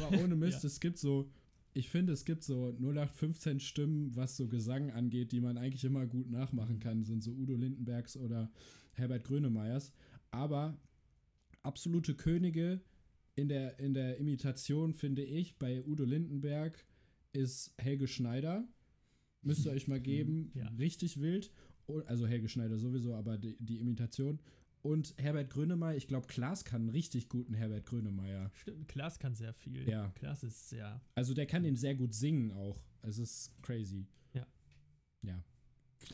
Aber ohne Mist, es gibt so, ich finde, es gibt so 0815 Stimmen, was so Gesang angeht, die man eigentlich immer gut nachmachen kann, sind so Udo Lindenbergs oder Herbert Grönemeyers. Aber absolute Könige in der, in der Imitation, finde ich, bei Udo Lindenberg ist Helge Schneider. Müsst ihr euch mal geben. Ja. Richtig wild. O- Also Helge Schneider sowieso, aber die, die Imitation. Und Herbert Grönemeyer, ich glaube, Klaas kann einen richtig guten Herbert Grönemeyer. Stimmt, Klaas kann sehr viel. Ja. Klaas ist sehr. Also der kann den sehr gut singen auch. Es ist crazy. Ja. Ja.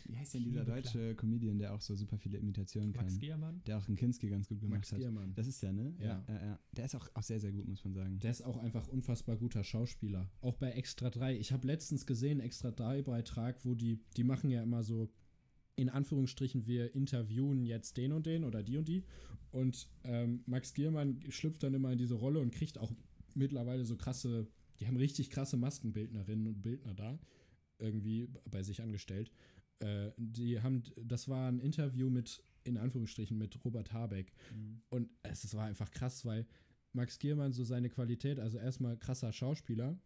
Wie heißt denn dieser deutsche Comedian, der auch so super viele Imitationen Max kann? Giermann. Der auch einen Kinski ganz gut gemacht Max hat. Giermann. Das ist der, ne? Ja. ja, ja. Der ist auch, auch sehr, sehr gut, muss man sagen. Der ist auch einfach unfassbar guter Schauspieler. Auch bei Extra 3. Ich habe letztens gesehen, Extra 3 Beitrag, wo die, die machen ja immer so, in Anführungsstrichen, wir interviewen jetzt den und den oder die und die. Und ähm, Max Giermann schlüpft dann immer in diese Rolle und kriegt auch mittlerweile so krasse, die haben richtig krasse Maskenbildnerinnen und Bildner da, irgendwie bei sich angestellt. Äh, die haben, das war ein Interview mit, in Anführungsstrichen, mit Robert Habeck. Und es, es war einfach krass, weil Max Giermann so seine Qualität, also erstmal krasser Schauspieler,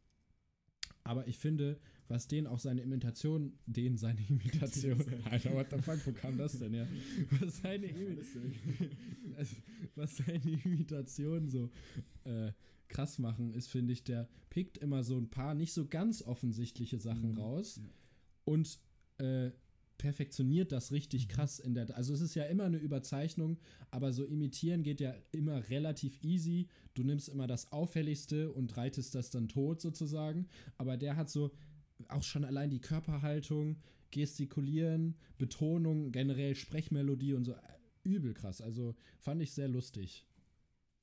aber ich finde, was den auch seine Imitation, den seine Imitation, Alter, what the fuck, wo kam das denn her? Was seine, Imi also, was seine Imitation so äh, krass machen, ist, finde ich, der pickt immer so ein paar nicht so ganz offensichtliche Sachen Mhm, raus ja. und äh, perfektioniert das richtig krass in der. Also es ist ja immer eine Überzeichnung, aber so imitieren geht ja immer relativ easy. Du nimmst immer das Auffälligste und reitest das dann tot sozusagen. Aber der hat so auch schon allein die Körperhaltung, Gestikulieren, Betonung, generell Sprechmelodie und so äh, übel krass. Also fand ich sehr lustig.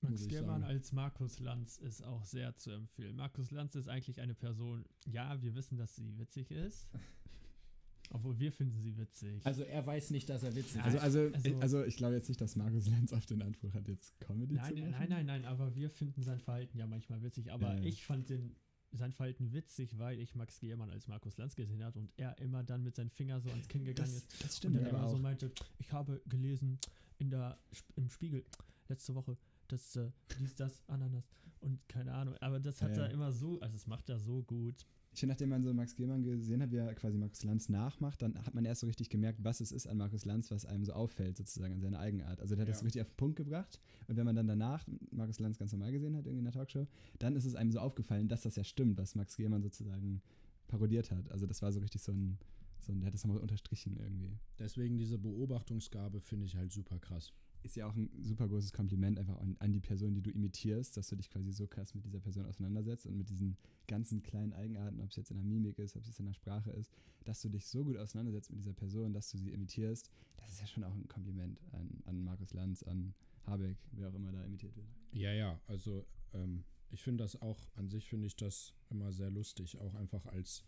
Max sagen. als Markus Lanz ist auch sehr zu empfehlen. Markus Lanz ist eigentlich eine Person, ja, wir wissen, dass sie witzig ist. Obwohl wir finden sie witzig. Also er weiß nicht, dass er witzig Also, ist. also, also- ich, also ich glaube jetzt nicht, dass Markus Lenz auf den Anspruch hat, jetzt Comedy nein, zu machen. nein, nein, nein, aber wir finden sein Verhalten ja manchmal witzig. Aber Ja, ja. ich fand den, sein Verhalten witzig, weil ich Max Giermann als Markus Lanz gesehen habe und er immer dann mit seinem Finger so ans Kinn gegangen Das, ist. das Und stimmt dann aber immer auch. so meinte, ich habe gelesen in der, im Spiegel letzte Woche, dass äh, dies, das, Ananas und keine Ahnung. Aber das hat Ja, er immer so, also das macht er so gut. Ich finde, nachdem man so Max Giermann gesehen hat, wie er quasi Markus Lanz nachmacht, dann hat man erst so richtig gemerkt, was es ist an Markus Lanz, was einem so auffällt, sozusagen an seiner Eigenart. Also der hat das Ja. so richtig auf den Punkt gebracht. Und wenn man dann danach Markus Lanz ganz normal gesehen hat, irgendwie in der Talkshow, dann ist es einem so aufgefallen, dass das ja stimmt, was Max Giermann sozusagen parodiert hat. Also das war so richtig so ein, so ein der hat das nochmal unterstrichen irgendwie. Deswegen diese Beobachtungsgabe finde ich halt super krass. Ist ja auch ein super großes Kompliment einfach an, an die Person, die du imitierst, dass du dich quasi so krass mit dieser Person auseinandersetzt und mit diesen ganzen kleinen Eigenarten, ob es jetzt in der Mimik ist, ob es jetzt in der Sprache ist, dass du dich so gut auseinandersetzt mit dieser Person, dass du sie imitierst, das ist ja schon auch ein Kompliment an, an Markus Lanz, an Habeck, wer auch immer da imitiert wird. Ja, ja, also ähm, ich finde das auch, an sich finde ich das immer sehr lustig, auch einfach als,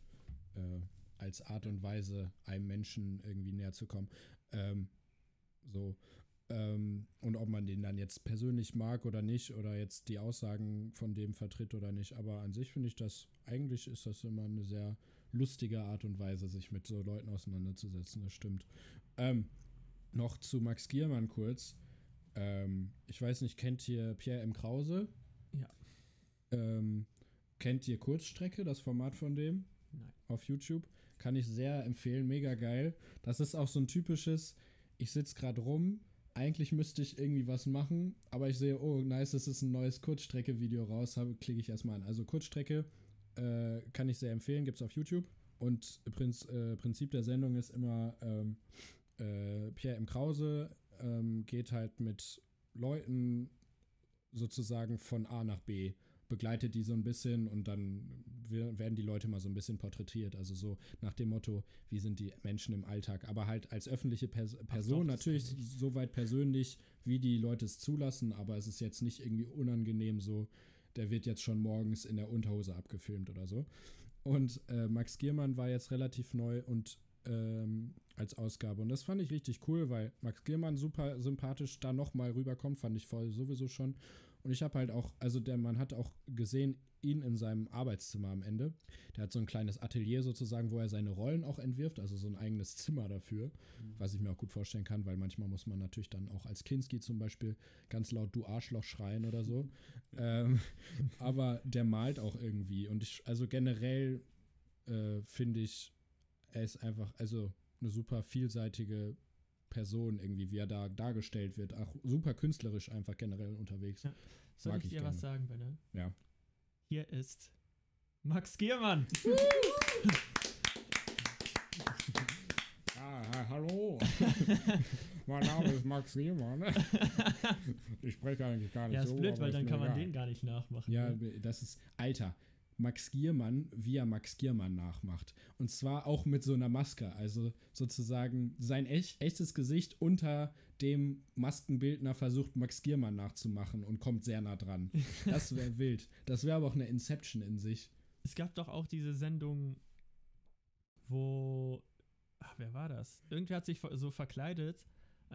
äh, als Art und Weise, einem Menschen irgendwie näher zu kommen. Ähm, so. Ähm, und ob man den dann jetzt persönlich mag oder nicht, oder jetzt die Aussagen von dem vertritt oder nicht. Aber an sich finde ich das, eigentlich ist das immer eine sehr lustige Art und Weise, sich mit so Leuten auseinanderzusetzen, das stimmt. Ähm, noch zu Max Giermann kurz. Ähm, ich weiß nicht, kennt ihr Pierre M. Krause? Ja. Ähm, kennt ihr Kurzstrecke, das Format von dem? Nein. Auf YouTube. Kann ich sehr empfehlen, mega geil. Das ist auch so ein typisches, ich sitze gerade rum, eigentlich müsste ich irgendwie was machen, aber ich sehe, oh, nice, es ist ein neues Kurzstrecke-Video raus, klicke ich erstmal an. Also Kurzstrecke äh, kann ich sehr empfehlen, gibt es auf YouTube. Und Prinz, äh, Prinzip der Sendung ist immer, ähm, äh, Pierre M. Krause ähm, geht halt mit Leuten sozusagen von A nach B, begleitet die so ein bisschen und dann werden die Leute mal so ein bisschen porträtiert. Also so nach dem Motto, wie sind die Menschen im Alltag? Aber halt als öffentliche Pers Person, das natürlich soweit persönlich, wie die Leute es zulassen, aber es ist jetzt nicht irgendwie unangenehm so, der wird jetzt schon morgens in der Unterhose abgefilmt oder so. Und äh, Max Giermann war jetzt relativ neu und ähm, als Ausgabe. Und das fand ich richtig cool, weil Max Giermann super sympathisch da nochmal rüberkommt, fand ich voll sowieso schon. Und ich habe halt auch, also der Mann hat auch gesehen, ihn in seinem Arbeitszimmer am Ende. Der hat so ein kleines Atelier sozusagen, wo er seine Rollen auch entwirft, also so ein eigenes Zimmer dafür, was ich mir auch gut vorstellen kann, weil manchmal muss man natürlich dann auch als Kinski zum Beispiel ganz laut Du Arschloch schreien oder so. ähm, aber der malt auch irgendwie. Und ich, also generell äh, finde ich, er ist einfach, also eine super vielseitige Person irgendwie, wie er da dargestellt wird. Auch super künstlerisch einfach generell unterwegs. Ja. Soll Mag ich ich dir gerne. was sagen, Benne? Ja. Hier ist Max Giermann. Ah, hallo. mein Name ist Max Riemann. ich spreche eigentlich gar nicht Ja, ist so. blöd, aber weil ist dann kann man egal. den gar nicht nachmachen. Ja, ne? das ist, Alter, Max Giermann, wie er Max Giermann nachmacht. Und zwar auch mit so einer Maske. Also sozusagen sein echt, echtes Gesicht unter dem Maskenbildner versucht, Max Giermann nachzumachen und kommt sehr nah dran. Das wäre wild. Das wäre aber auch eine Inception in sich. Es gab doch auch diese Sendung, wo. Ach, wer war das? Irgendwer hat sich so verkleidet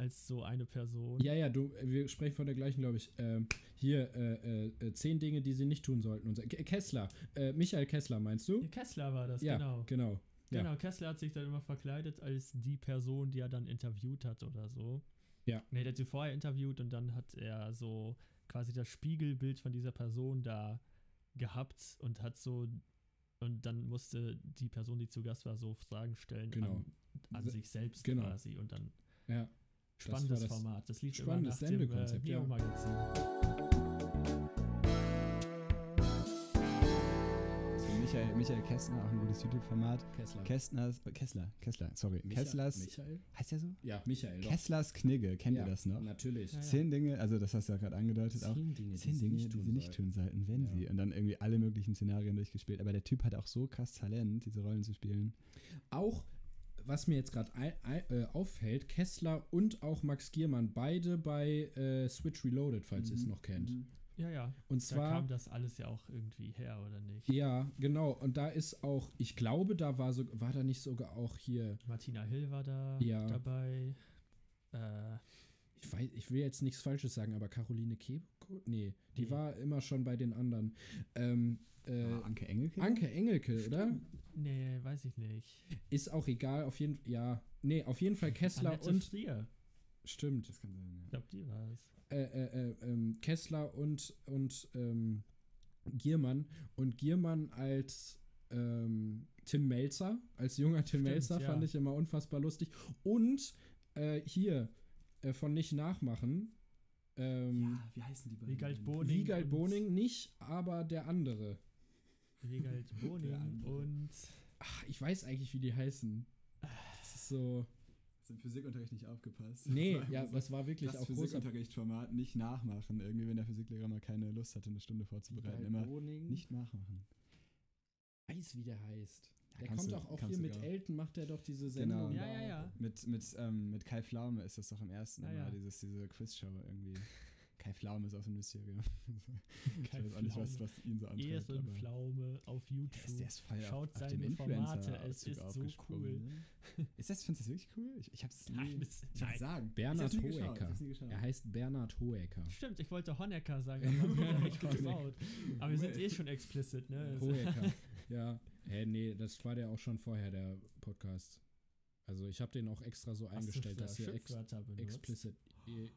als so eine Person. Ja, ja, du, wir sprechen von der gleichen, glaube ich. Ähm, hier, äh, äh, äh, zehn Dinge, die sie nicht tun sollten. Und. Ke- Kessler, äh, Michael Kessler, meinst du? Ja, Kessler war das, ja, genau. genau. ja. Genau, Kessler hat sich dann immer verkleidet als die Person, die er dann interviewt hat oder so. Ja. Nee, der hat sie vorher interviewt und dann hat er so quasi das Spiegelbild von dieser Person da gehabt und hat so und dann musste die Person, die zu Gast war, so Fragen stellen Genau. an, an sich selbst genau. quasi und dann Ja. Spannendes war das Format. Das lief spannendes immer nach dem äh, ja. Neo-Magazin. So, Michael, Michael Kästner, auch ein gutes YouTube-Format. Kessler. Kästners, Kessler, Kessler, sorry. Micha- Kesslers, Michael? heißt der so? Ja, Michael. doch. Kesslers Knigge, kennt ja, ihr das noch? Natürlich. Ja, ja. Zehn Dinge, also das hast du ja gerade angedeutet, auch Zehn Dinge, zehn Dinge, die sie nicht tun sollten, wenn Ja. sie. Und dann irgendwie alle möglichen Szenarien durchgespielt. Aber der Typ hat auch so krass Talent, diese Rollen zu spielen. Auch, was mir jetzt gerade äh, auffällt, Kessler und auch Max Giermann, beide bei äh, Switch Reloaded, falls ihr es noch kennt. Ja, ja. Und Da zwar. kam das alles ja auch irgendwie her, oder nicht? Ja, genau. Und da ist auch, ich glaube, da war so, war da nicht sogar auch hier, Martina Hill war da Ja. dabei. Äh, ich weiß, ich will jetzt nichts Falsches sagen, aber Caroline Kebko? Nee, die Nee. war immer schon bei den anderen. Ähm, äh, Ah, Anke Engelke? Anke Engelke, oder? nee, weiß ich nicht. Ist auch egal, auf jeden Fall, ja. Nee, auf jeden Fall Kessler Annette und, Frier. stimmt, Das kann sein, Ich ja. glaube, die war es. äh, äh, äh, ähm, Kessler und, und ähm, Giermann. Und Giermann als ähm, Tim Melzer, als junger Tim Stimmt, Melzer, ja. fand ich immer unfassbar lustig. Und äh, hier äh, von Nicht Nachmachen. Ähm, wie heißen die beiden? Wiegald Boning. Wiegald Boning nicht, aber der andere. Wiegald Boning und. Ach, ich weiß eigentlich, wie die heißen. Das ist so. Hast im Physikunterricht nicht aufgepasst? Nee, Das war ja, so das war wirklich das auch. Physikunterrichtformat nicht nachmachen. Irgendwie, wenn der Physiklehrer mal keine Lust hatte, eine Stunde vorzubereiten. Immer Boning. nicht nachmachen. weiß, wie der heißt. Ja, Der kannst kommt du- doch auch hier mit Elton, macht er doch diese Genau. Sendung. Ja, da. ja, ja. Mit, mit, ähm, mit Kai Pflaume ist das doch im ersten Ja, immer, ja. dieses, diese Quizshow irgendwie. Kai Pflaume ist auch so ein Mysterium. ich Kai weiß auch nicht, was, Pflaume. was ihn so antreibt. aber- Ehrenpflaume auf YouTube. ist, der ist voll Schaut auf, auf seine Formate, Influencer es ist so cool. ne? Ist das, findest du das wirklich cool? Ich, ich hab's nie, Nein, das- ich nein. sagen. Bernhard Ich Hohecker. ich. Er heißt Bernhard Hohecker. Stimmt, ich wollte Honecker sagen, aber Honecker. getraut. Aber wir sind eh schon explicit, ne? Also- Hohecker. ja. Hä, nee, das war der auch schon vorher, der Podcast. Also ich habe den auch extra so Hast eingestellt, dass hier ex benutzt? explicit. Eh,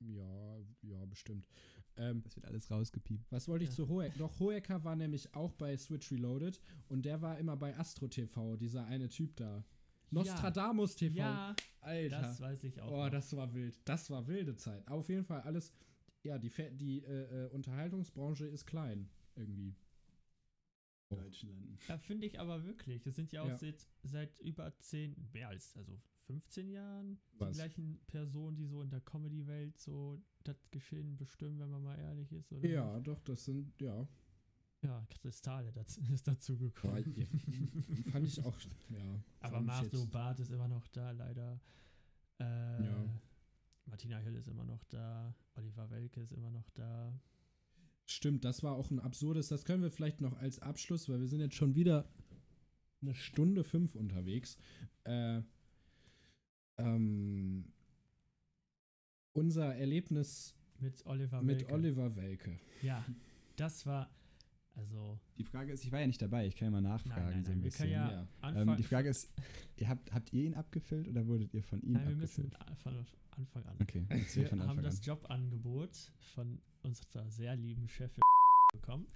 Ja, ja, bestimmt. Ähm, Das wird alles rausgepiept. was wollte ich Ja. zu Hohecker? Doch, Hohecker war nämlich auch bei Switch Reloaded und der war immer bei Astro TV, dieser eine Typ da. Nostradamus TV. Ja, Alter. das weiß ich auch. Oh, noch. das war wild. Das war wilde Zeit. Aber auf jeden Fall alles. Ja, die, die äh, äh, Unterhaltungsbranche ist klein. Irgendwie. Oh. Deutschland. Ja, finde ich aber wirklich. Das sind ja auch Ja. Seit, seit über zehn, mehr als, also 15 Jahren Was? die gleichen Personen, die so in der Comedy-Welt so das Geschehen bestimmen, wenn man mal ehrlich ist. Oder Ja, doch, das sind, ja. Ja, Kristalle das ist dazu gekommen. ja, fand ich auch, ja. aber jetzt- Barth ist immer noch da, leider. Äh, Ja. Martina Hill ist immer noch da. Oliver Welke ist immer noch da. Stimmt, das war auch ein absurdes, das können wir vielleicht noch als Abschluss, weil wir sind jetzt schon wieder eine Stunde fünf unterwegs. Äh, ähm, unser Erlebnis Mit Oliver mit Welke. Oliver Welke. Ja, das war, also, Die Frage ist, ich war ja nicht dabei, ich kann ja mal nachfragen. nein, nein, so ein bisschen. können ja, ja. Ähm, die Frage ist, ihr habt, habt ihr ihn abgefüllt oder wurdet ihr von ihm nein, wir müssen abgefüllt? von Anfang an. Okay, erzähl Wir von haben Anfang an. das Jobangebot von unserer sehr lieben Chefin bekommen.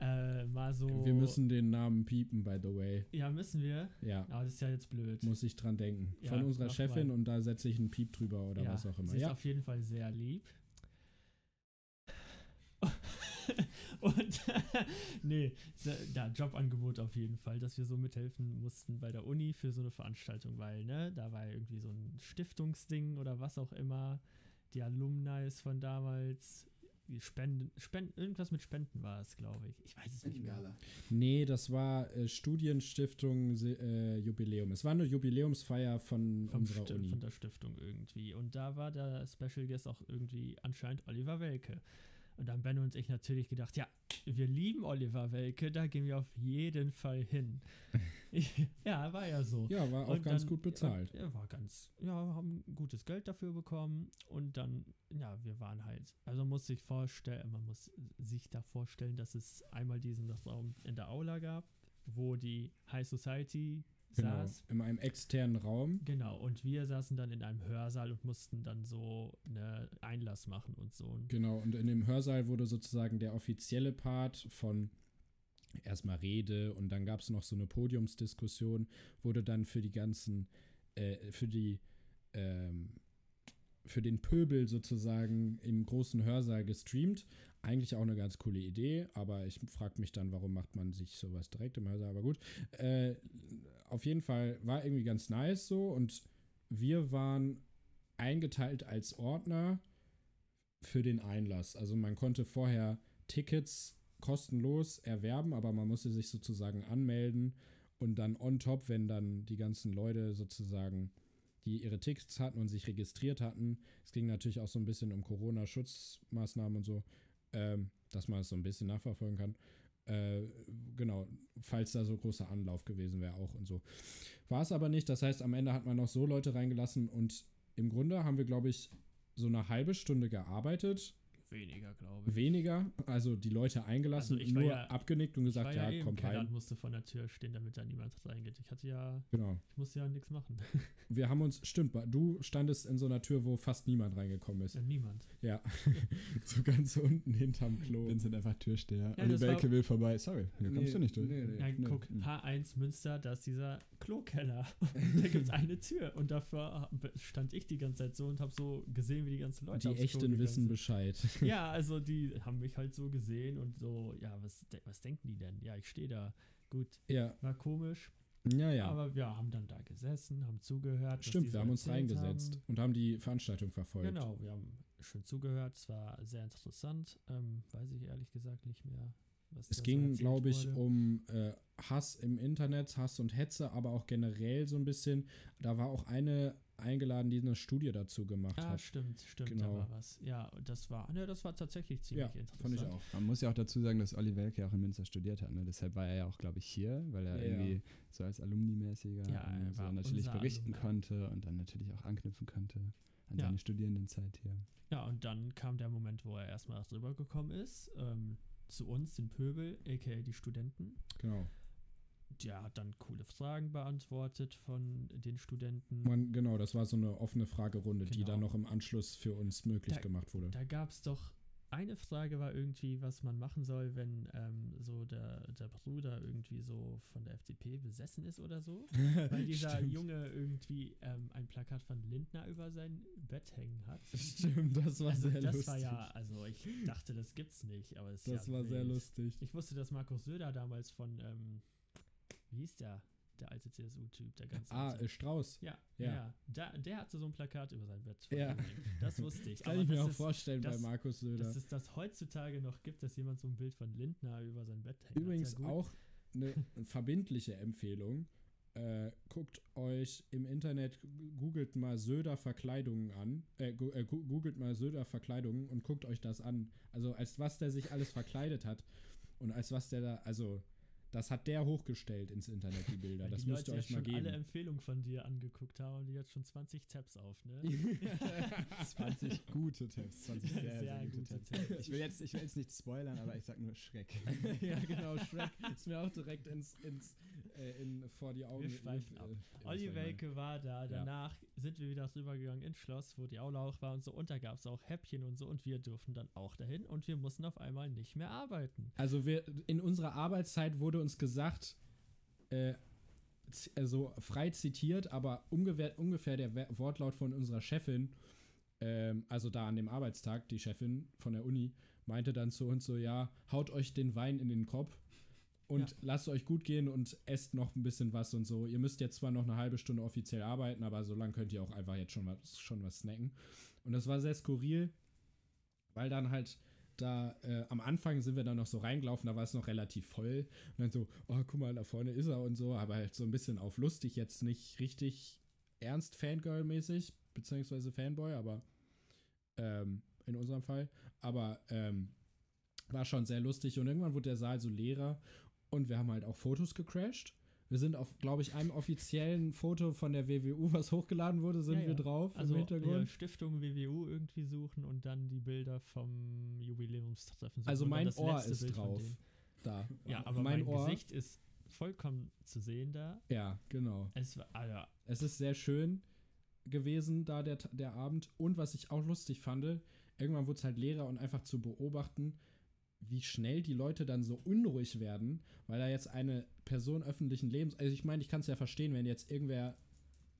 Äh, mal so. Wir müssen den Namen piepen, by the way. Ja, müssen wir. Ja, Aber das ist ja jetzt blöd. muss ich dran denken. Ja, Von unserer Chefin mal. und da setze ich einen Piep drüber oder ja, was auch immer. Sie ist Ja, auf jeden Fall sehr lieb. Und nee, da Jobangebot auf jeden Fall, dass wir so mithelfen mussten bei der Uni für so eine Veranstaltung, weil, ne, da war irgendwie so ein Stiftungsding oder was auch immer. Die Alumni von damals Spenden, Spenden, irgendwas mit Spenden war es, glaube ich. Ich weiß es nicht mehr. Nee, das war äh, Studienstiftung äh, Jubiläum. Es war eine Jubiläumsfeier von Vom unserer Sti- Uni. Von der Stiftung irgendwie. Und da war der Special Guest auch irgendwie anscheinend Oliver Welke. Und dann Ben und ich natürlich gedacht, ja, wir lieben Oliver Welke, da gehen wir auf jeden Fall hin. ja, war ja so. ja, war auch Und ganz dann- gut bezahlt. Ja, war ganz, ja, haben gutes Geld dafür bekommen und dann, ja, wir waren halt, also man muss sich vorstellen, man muss sich da vorstellen, dass es einmal diesen Raum in der Aula gab, wo die High Society Genau. saß. In einem externen Raum. Genau, und wir saßen dann in einem Hörsaal und mussten dann so eine Einlass machen und so. Genau, und in dem Hörsaal wurde sozusagen der offizielle Part von erstmal Rede und dann gab es noch so eine Podiumsdiskussion, wurde dann für die ganzen, äh, für die, ähm, für den Pöbel sozusagen im großen Hörsaal gestreamt. Eigentlich auch eine ganz coole Idee, aber ich frage mich dann, warum macht man sich sowas direkt im Hörsaal, aber gut. Äh, auf jeden Fall war irgendwie ganz nice so und wir waren eingeteilt als Ordner für den Einlass. Also man konnte vorher Tickets kostenlos erwerben, aber man musste sich sozusagen anmelden und dann on top, wenn dann die ganzen Leute sozusagen, die ihre Tickets hatten und sich registriert hatten, es ging natürlich auch so ein bisschen um Corona-Schutzmaßnahmen und so, ähm, dass man es so ein bisschen nachverfolgen kann. Äh, genau, falls da so großer Anlauf gewesen wäre auch und so. War es aber nicht. Das heißt, am Ende hat man noch so Leute reingelassen und im Grunde haben wir, glaube ich, so eine halbe Stunde gearbeitet. Weniger, glaube ich. Weniger, also die Leute eingelassen, Also ich nur ja- abgenickt und Ich gesagt, ja, ja, komm und rein. musste vor der Tür stehen, damit da niemand reingeht. Ich hatte ja, Genau. ich musste ja nichts machen. Wir haben uns, stimmt, du standest in so einer Tür, wo fast niemand reingekommen ist. Ja, niemand. Ja. so ganz unten hinterm Klo. Vincent einfach Türsteher. Ja, Olli das Welke will vorbei. Sorry, hier kommst Nee, du nicht durch. nee, nee. Nö. guck, Hm. H1 Münster, da ist dieser Klokeller. Und da gibt es eine Tür. Und davor stand ich die ganze Zeit so und habe so gesehen, wie die ganzen Leute die Echten wissen sind. Bescheid. Ja, also die haben mich halt so gesehen und so, ja, was, was denken die denn? Ja, ich stehe da. Gut, ja, war komisch. ja, ja. Aber wir haben dann da gesessen, haben zugehört. Stimmt, so wir haben uns reingesetzt haben. und haben die Veranstaltung verfolgt. Genau, wir haben schön zugehört. Es war sehr interessant. Ähm, weiß ich ehrlich gesagt nicht mehr. Was Es so ging, erzählt glaube ich, wurde. um äh, Hass im Internet, Hass und Hetze, aber auch generell so ein bisschen. Da war auch eine eingeladen, die eine Studie dazu gemacht Ah, hat. stimmt, stimmt, Genau. da war was. Ja, und das war, ne, das war tatsächlich ziemlich Ja, interessant. fand ich auch. Man muss ja auch dazu sagen, dass Olli Welke auch in Münster studiert hat. Ne? Deshalb war er ja auch, glaube ich, hier, weil er Ja, irgendwie ja. so als Alumni-mäßiger Ja, so natürlich berichten Alumni. konnte und dann natürlich auch anknüpfen konnte an Ja. seine Studierendenzeit hier. Ja, und dann kam der Moment, wo er erstmal rübergekommen ist, ähm, zu uns, den Pöbel, aka die Studenten. Genau. Der hat dann coole Fragen beantwortet von den Studenten. Man, genau, das war so eine offene Fragerunde, die Genau. dann noch im Anschluss für uns möglich Da- gemacht wurde. Da gab es doch eine Frage war irgendwie, was man machen soll, wenn ähm, so der, der Bruder irgendwie so von der FDP besessen ist oder so. Weil dieser. Junge irgendwie ähm, ein Plakat von Lindner über sein Bett hängen hat. Stimmt, das war Also sehr das lustig. war ja, also ich dachte, das gibt's nicht, aber es ist das ja war sehr wild. lustig. Ich wusste, dass Markus Söder damals von, ähm, wie hieß der? Der alte CSU-Typ, der ganz Ah, äh, Strauß. ja, ja. ja. Da, der hatte so ein Plakat über sein Bett. Ja. Das wusste ich. Kann aber ich mir auch ist, vorstellen das- bei Markus Söder. dass es das heutzutage noch gibt, dass jemand so ein Bild von Lindner über sein Bett hängt. Übrigens ja auch eine verbindliche Empfehlung. Äh, guckt euch im Internet, googelt mal Söder Verkleidungen an, äh, äh, googelt mal Söder Verkleidungen und guckt euch das an. Also als was der sich alles verkleidet hat und als was der da, also das hat der hochgestellt ins Internet, die Bilder. Weil das die müsst ihr Leute euch jetzt mal schon alle geben. Empfehlungen von dir angeguckt haben und die jetzt schon 20 Tabs auf, ne? 20 gute Tipps. 20 sehr, sehr, Sehr gute, gute Tipps. Ich will, jetzt, ich will jetzt nicht spoilern, aber ich sag nur Schreck. ja, genau, Shrek ist mir auch direkt ins, ins äh, in, vor die Augen. Wir schweifen äh, ab. ihr was Olli ich. Welke war da, danach sind wir wieder rübergegangen ins Schloss, wo die Aula auch war und so und da gab es auch Häppchen und so und wir durften dann auch dahin und wir mussten auf einmal nicht mehr arbeiten. Also wir, in unserer Arbeitszeit wurde uns gesagt, äh, also frei zitiert, aber ungefähr, ungefähr der Wortlaut von unserer Chefin, ähm, also da an dem Arbeitstag, die Chefin von der Uni, meinte dann zu uns so, ja, haut euch den Wein in den Kopf und Ja. lasst euch gut gehen und esst noch ein bisschen was und so. Ihr müsst jetzt zwar noch eine halbe Stunde offiziell arbeiten, aber so lange könnt ihr auch einfach jetzt schon was, schon was snacken. Und das war sehr skurril, weil dann halt da äh, am Anfang sind wir dann noch so reingelaufen, da war es noch relativ voll. Und dann so, oh, guck mal, da vorne ist er und so, aber halt so ein bisschen auf lustig, jetzt nicht richtig ernst Fangirl-mäßig, beziehungsweise Fanboy, aber ähm, in unserem Fall. Aber ähm, war schon sehr lustig und irgendwann wurde der Saal so leerer und wir haben halt auch Fotos gecrashed. Wir sind auf, glaube ich, einem offiziellen Foto von der WWU, was hochgeladen wurde, sind Ja, ja. wir drauf Also im ja, Hintergrund. Stiftung WWU irgendwie suchen und dann die Bilder vom Jubiläumstreffen suchen. Also mein Ohr ist Bild drauf. Da. Ja, aber mein, mein, Ohr. Gesicht ist vollkommen zu sehen da. Ja, genau. Es war, also, Es ist sehr schön gewesen, da der, der Abend. Und was ich auch lustig fand, irgendwann wurde es halt leerer und einfach zu beobachten, wie schnell die Leute dann so unruhig werden, weil da jetzt eine Person öffentlichen Lebens, also ich meine, ich kann es ja verstehen, wenn jetzt irgendwer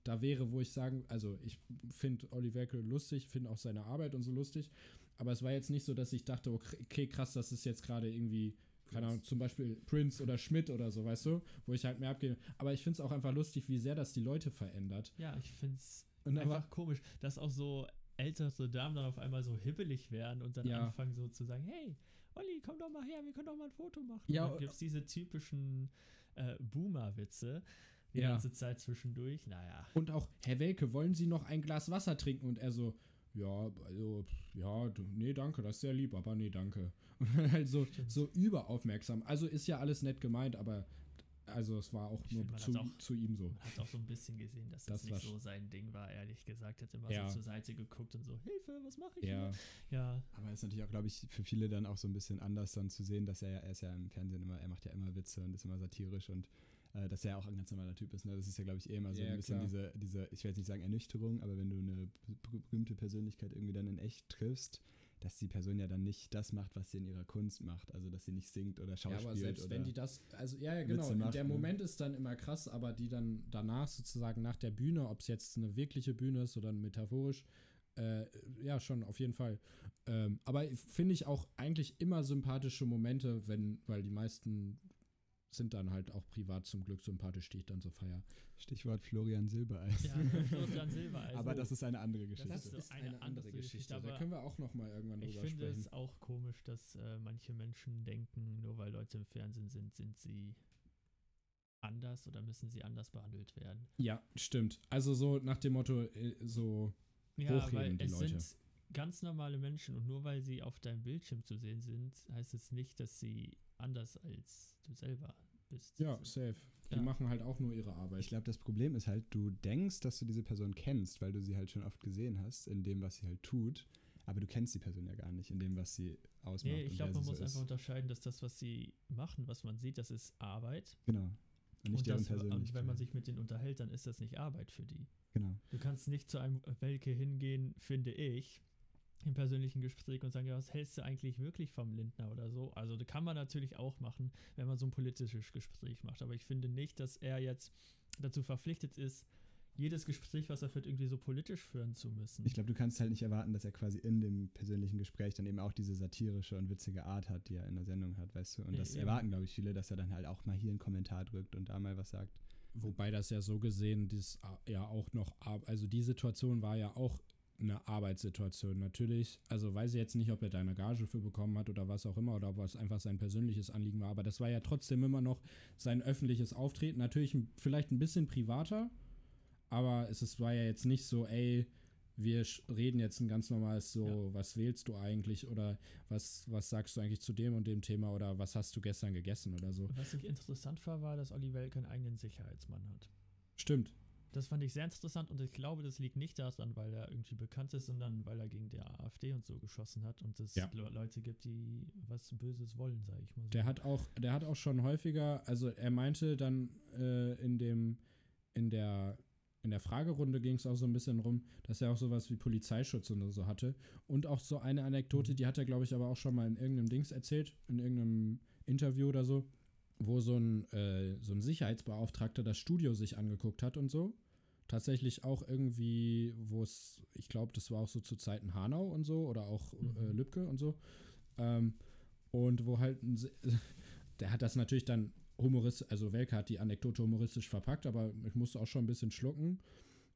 da wäre, wo ich sagen, also ich finde Olli lustig, finde auch seine Arbeit und so lustig, aber es war jetzt nicht so, dass ich dachte, okay, krass, das ist jetzt gerade irgendwie, keine Ahnung, zum Beispiel Prince oder Schmidt oder so, weißt du, wo ich halt mehr abgehe. Aber ich finde es auch einfach lustig, wie sehr das die Leute verändert. ja, ich finde es einfach komisch, dass auch so ältere Damen dann auf einmal so hibbelig werden und dann Ja. anfangen so zu sagen, hey, Olli, komm doch mal her, wir können doch mal ein Foto machen. Ja, dann gibt es diese typischen äh, Boomer-Witze die Ja. ganze Zeit zwischendurch. Naja, Und auch, Herr Welke, wollen Sie noch ein Glas Wasser trinken? Und er so, ja, also, ja, nee, danke, das ist sehr lieb, aber nee, danke. Und halt so, so überaufmerksam. Also ist ja alles nett gemeint, aber also es war auch Ich nur find, zu, auch- zu ihm so. man hat auch so ein bisschen gesehen, dass Das das, nicht so sein Ding war, ehrlich gesagt. Hat immer Ja. so zur Seite geguckt und so, Hilfe, was mache ich Ja, hier? Ja, Aber ist natürlich auch, glaube ich, für viele dann auch so ein bisschen anders dann zu sehen, dass er ja, er ist ja im Fernsehen immer, er macht ja immer Witze und ist immer satirisch und äh, dass er auch ein ganz normaler Typ ist. Ne? Das ist ja, glaube ich, eh immer so Ja, ein bisschen klar. diese, diese, ich will jetzt nicht sagen Ernüchterung, aber wenn du eine ber- berühmte Persönlichkeit irgendwie dann in echt triffst, dass die Person ja dann nicht das macht, was sie in ihrer Kunst macht. Also, dass sie nicht singt oder ja schauspielt aber selbst oder wenn die das, also ja, ja genau, macht, der ne? Moment ist dann immer krass, aber die dann danach sozusagen nach der Bühne, ob es jetzt eine wirkliche Bühne ist oder metaphorisch, äh, ja, schon, auf jeden Fall. Ähm, aber finde ich auch eigentlich immer sympathische Momente, wenn, weil die meisten sind dann halt auch privat zum Glück sympathisch, die ich dann so feier. Stichwort Florian Silbereis. ja Florian Silbereis. aber das ist eine andere Geschichte. Das ist so eine andere Geschichte, Da aber können wir auch noch mal irgendwann Ich drüber finde sprechen. es auch komisch, dass äh, manche Menschen denken, nur weil Leute im Fernsehen sind, sind sie anders oder müssen sie anders behandelt werden. Ja, stimmt. Also so nach dem Motto, äh, so, Ja, Hochheben weil die es Leute. sind ganz normale Menschen und nur weil sie auf deinem Bildschirm zu sehen sind, heißt es nicht, dass sie anders als du selber bist. ja, safe. Die Ja. machen halt auch nur ihre Arbeit. Ich glaube, das Problem ist halt, du denkst, dass du diese Person kennst, weil du sie halt schon oft gesehen hast, in dem, was sie halt tut. Aber du kennst die Person ja gar nicht, in dem, was sie ausmacht. Nee, ich glaube, man muss so einfach ist. unterscheiden, dass das, was sie machen, was man sieht, das ist Arbeit. Genau. Und nicht und, deren das, Persönlichkeit. wenn man sich mit denen unterhält, dann ist das nicht Arbeit für die. Genau. Du kannst nicht zu einem Welke hingehen, finde ich, im persönlichen Gespräch und sagen, ja, was hältst du eigentlich wirklich vom Lindner oder so? Also das kann man natürlich auch machen, wenn man so ein politisches Gespräch macht. Aber ich finde nicht, dass er jetzt dazu verpflichtet ist, jedes Gespräch, was er führt, irgendwie so politisch führen zu müssen. Ich glaube, du kannst halt nicht erwarten, dass er quasi in dem persönlichen Gespräch dann eben auch diese satirische und witzige Art hat, die er in der Sendung hat, weißt du? Und Nee, das eben. erwarten, glaube ich, viele, dass er dann halt auch mal hier einen Kommentar drückt und da mal was sagt. Wobei das ja so gesehen, das ja auch noch, also die Situation war ja auch eine Arbeitssituation. Natürlich, also weiß ich jetzt nicht, ob er da eine Gage für bekommen hat oder was auch immer oder ob es einfach sein persönliches Anliegen war, aber das war ja trotzdem immer noch sein öffentliches Auftreten. Natürlich vielleicht ein bisschen privater, aber es ist, war ja jetzt nicht so, ey, wir reden jetzt ein ganz normales so, Ja. was wählst du eigentlich oder was, was sagst du eigentlich zu dem und dem Thema oder was hast du gestern gegessen oder so. Was ich interessant war, war, dass Olli Welke einen eigenen Sicherheitsmann hat. Stimmt. Das fand ich sehr interessant und ich glaube, das liegt nicht daran, weil er irgendwie bekannt ist, sondern weil er gegen die AfD und so geschossen hat und es Ja. Le- Leute gibt, die was Böses wollen, sage ich mal. so. Der hat auch, der hat auch schon häufiger, also er meinte dann äh, in dem, in der, in der Fragerunde ging es auch so ein bisschen rum, dass er auch sowas wie Polizeischutz und so hatte. Und auch so eine Anekdote, die hat er, glaube ich, aber auch schon mal in irgendeinem Dings erzählt, in irgendeinem Interview oder so, wo so ein, äh, so ein Sicherheitsbeauftragter das Studio sich angeguckt hat und so. Tatsächlich auch irgendwie, wo es, ich glaube, das war auch so zu Zeiten Hanau und so oder auch Mhm. äh, Lübcke und so. Ähm, und wo halt ein, der hat das natürlich dann humoristisch, also Welke hat die Anekdote humoristisch verpackt, aber ich musste auch schon ein bisschen schlucken.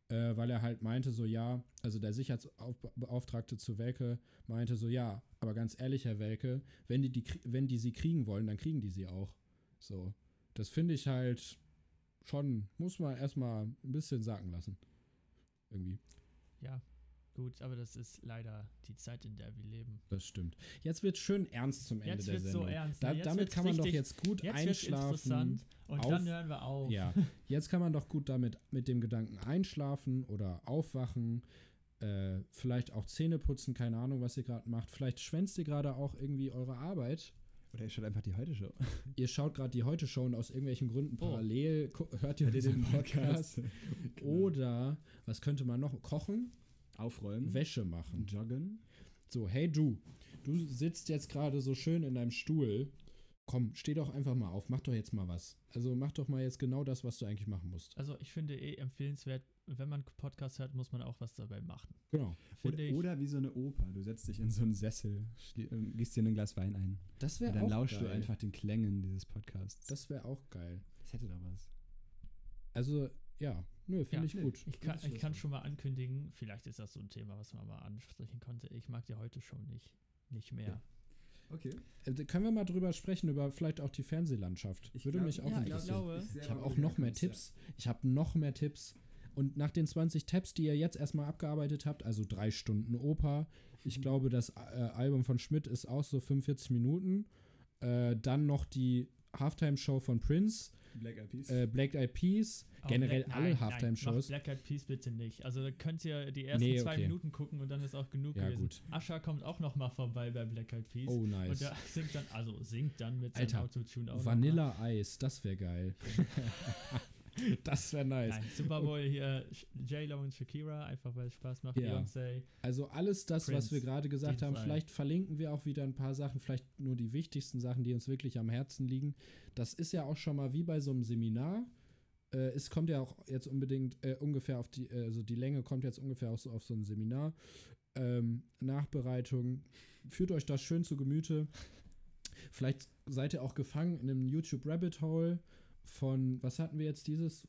äh, weil er halt meinte, so ja, also der Sicherheitsbeauftragte zu Welke meinte so, ja, aber ganz ehrlich, Herr Welke, wenn die, die, wenn die sie kriegen wollen, dann kriegen die sie auch. So. Das finde ich halt schon, muss man erstmal ein bisschen sacken lassen. Irgendwie. Ja, gut, aber das ist leider die Zeit, in der wir leben. Das stimmt. Jetzt wird schön ernst zum Ende Jetzt der Sendung. so ernst. Da, ne? Jetzt damit kann man doch richtig- jetzt gut Jetzt einschlafen. interessant und auf- dann hören wir auf. Ja, jetzt kann man doch gut damit mit dem Gedanken einschlafen oder aufwachen. Äh, vielleicht auch Zähne putzen, keine Ahnung, was ihr gerade macht. Vielleicht schwänzt ihr gerade auch irgendwie eure Arbeit. Oder ihr schaut einfach die Heute-Show. Ihr schaut gerade die Heute-Show und aus irgendwelchen Gründen Oh. parallel hört ihr den Podcast. Oder, was könnte man noch? Kochen, Aufräumen. Wäsche machen. Joggen. So, hey du, du sitzt jetzt gerade so schön in deinem Stuhl. Komm, steh doch einfach mal auf, mach doch jetzt mal was. Also mach doch mal jetzt genau das, was du eigentlich machen musst. Also ich finde eh empfehlenswert, wenn man Podcast hört, muss man auch was dabei machen. Genau. Oder, ich. oder wie so eine Oper. Du setzt dich in so einen Sessel, schli- ähm, gießt dir ein Glas Wein ein. Das wäre dann auch lauschst geil. du einfach den Klängen dieses Podcasts. Das wäre auch geil. das hätte doch was. Also, ja, nö, finde Ja, ich gut. Ich kann, ich kann schon mal ankündigen, vielleicht ist das so ein Thema, was man mal ansprechen konnte. Ich mag die heute schon nicht, nicht mehr. Okay. Äh, können wir mal drüber sprechen, über vielleicht auch die Fernsehlandschaft? Ich Würde glaub- mich auch ja, ich interessieren. glaube- Ich habe auch noch mehr Tipps. Ich habe noch mehr Tipps. Und nach den 20 Tabs, die ihr jetzt erstmal abgearbeitet habt, also drei Stunden Oper, ich Mhm. glaube, das äh, Album von Schmidt ist auch so 45 Minuten. Äh, dann noch die Halftime-Show von Prince, Black Eyed Peas. äh, Black Eyed Peas, Aber generell Black- alle Halftime-Shows. Black Eyed Peas bitte nicht. Also da könnt ihr die ersten Nee, zwei okay. Minuten gucken und dann ist auch genug Ja, gewesen. gut. Ascha kommt auch noch mal vorbei bei Black Eyed Peas. Oh, Und nice. der singt dann, also singt dann mit seinem Alter, Autotune auch Vanilla Eis, das wäre geil. das wäre nice. Nein, Super Bowl hier J-Lo und Shakira, einfach weil es Spaß macht. Ja. Beyoncé. Also alles das, was Prince, wir gerade gesagt haben, vielleicht verlinken wir auch wieder ein paar Sachen, vielleicht nur die wichtigsten Sachen, die uns wirklich am Herzen liegen. Das ist ja auch schon mal wie bei so einem Seminar. Äh, es kommt ja auch jetzt unbedingt äh, ungefähr auf die, äh, also die Länge kommt jetzt ungefähr auch so auf so ein Seminar. Ähm, Nachbereitung. Führt euch das schön zu Gemüte. Vielleicht seid ihr auch gefangen in einem YouTube Rabbit Hole von, was hatten wir jetzt dieses?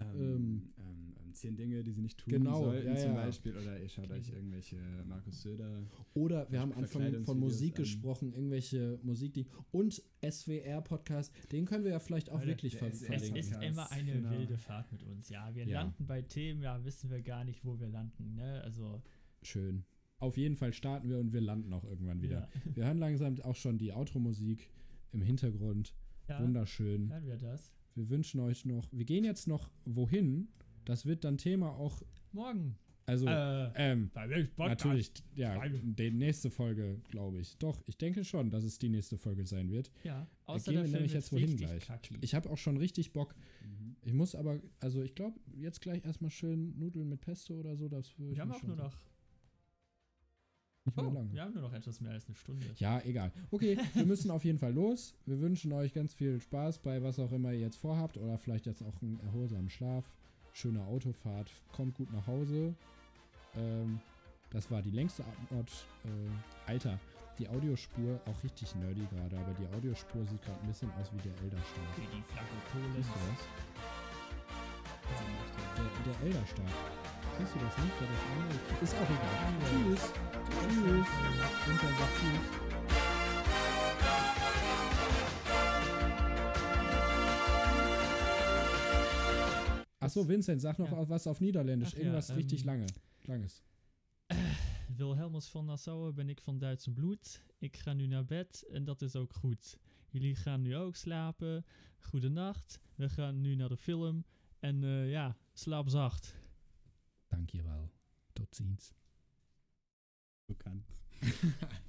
ähm, ähm, ähm, ähm, zehn Dinge, die sie nicht tun Genau, sollten ja, zum ja. Beispiel. Oder ihr schaut euch irgendwelche Markus Söder. Oder wir haben Anfang von Musik an. gesprochen, irgendwelche Musikdinge. Und SWR-Podcast, den können wir ja vielleicht auch Alter, wirklich der ver SWR Es verlinken. ist Podcast, immer eine genau. wilde Fahrt mit uns. Ja, wir Ja. landen bei Themen, ja, wissen wir gar nicht, wo wir landen. Ne? Also, Schön. Auf jeden Fall starten wir und wir landen auch irgendwann wieder. ja. Wir hören langsam auch schon die Outro-Musik im Hintergrund. Ja, Wunderschön. hören wir das. Wir wünschen euch noch, wir gehen jetzt noch wohin. Das wird dann Thema auch, Morgen. also, äh, ähm, natürlich, ja, die nächste Folge, glaube ich. Doch, ich denke schon, dass es die nächste Folge sein wird. Ja, Da außer gehen der wir Film nämlich wird jetzt wohin gleich. kacki. Ich habe auch schon richtig Bock. Mhm. Ich muss aber, also ich glaube, jetzt gleich erstmal schön Nudeln mit Pesto oder so. Das wir haben auch schon nur noch, nicht mehr oh, lange. wir haben nur noch etwas mehr als eine Stunde. Ja, egal. Okay, wir müssen auf jeden Fall los. Wir wünschen euch ganz viel Spaß bei was auch immer ihr jetzt vorhabt oder vielleicht jetzt auch einen erholsamen Schlaf, schöne Autofahrt, kommt gut nach Hause. Ähm, das war die längste Antwort. Äh, Alter, die Audiospur, auch richtig nerdy gerade, aber die Audiospur sieht gerade ein bisschen aus wie der Elderstab. Wie die Flagge das? Der, der Elderstab. Siehst du das nicht? Das andere? Ist auch egal. Tschüss. Tschüss. Sagt Tschüss. Achso, Vincent, sag noch Ja. was auf Niederländisch. Ach ja, Irgendwas richtig ähm, lange. Langes. Wilhelmus van Nassau ben ik van Duitse bloed. Ik ga nu naar bed en dat is ook goed. Jullie gaan nu ook slapen. Goedenacht. We gaan nu naar de film. En eh, ja, slaap zacht. Dankjewel. Tot ziens. Bekannt.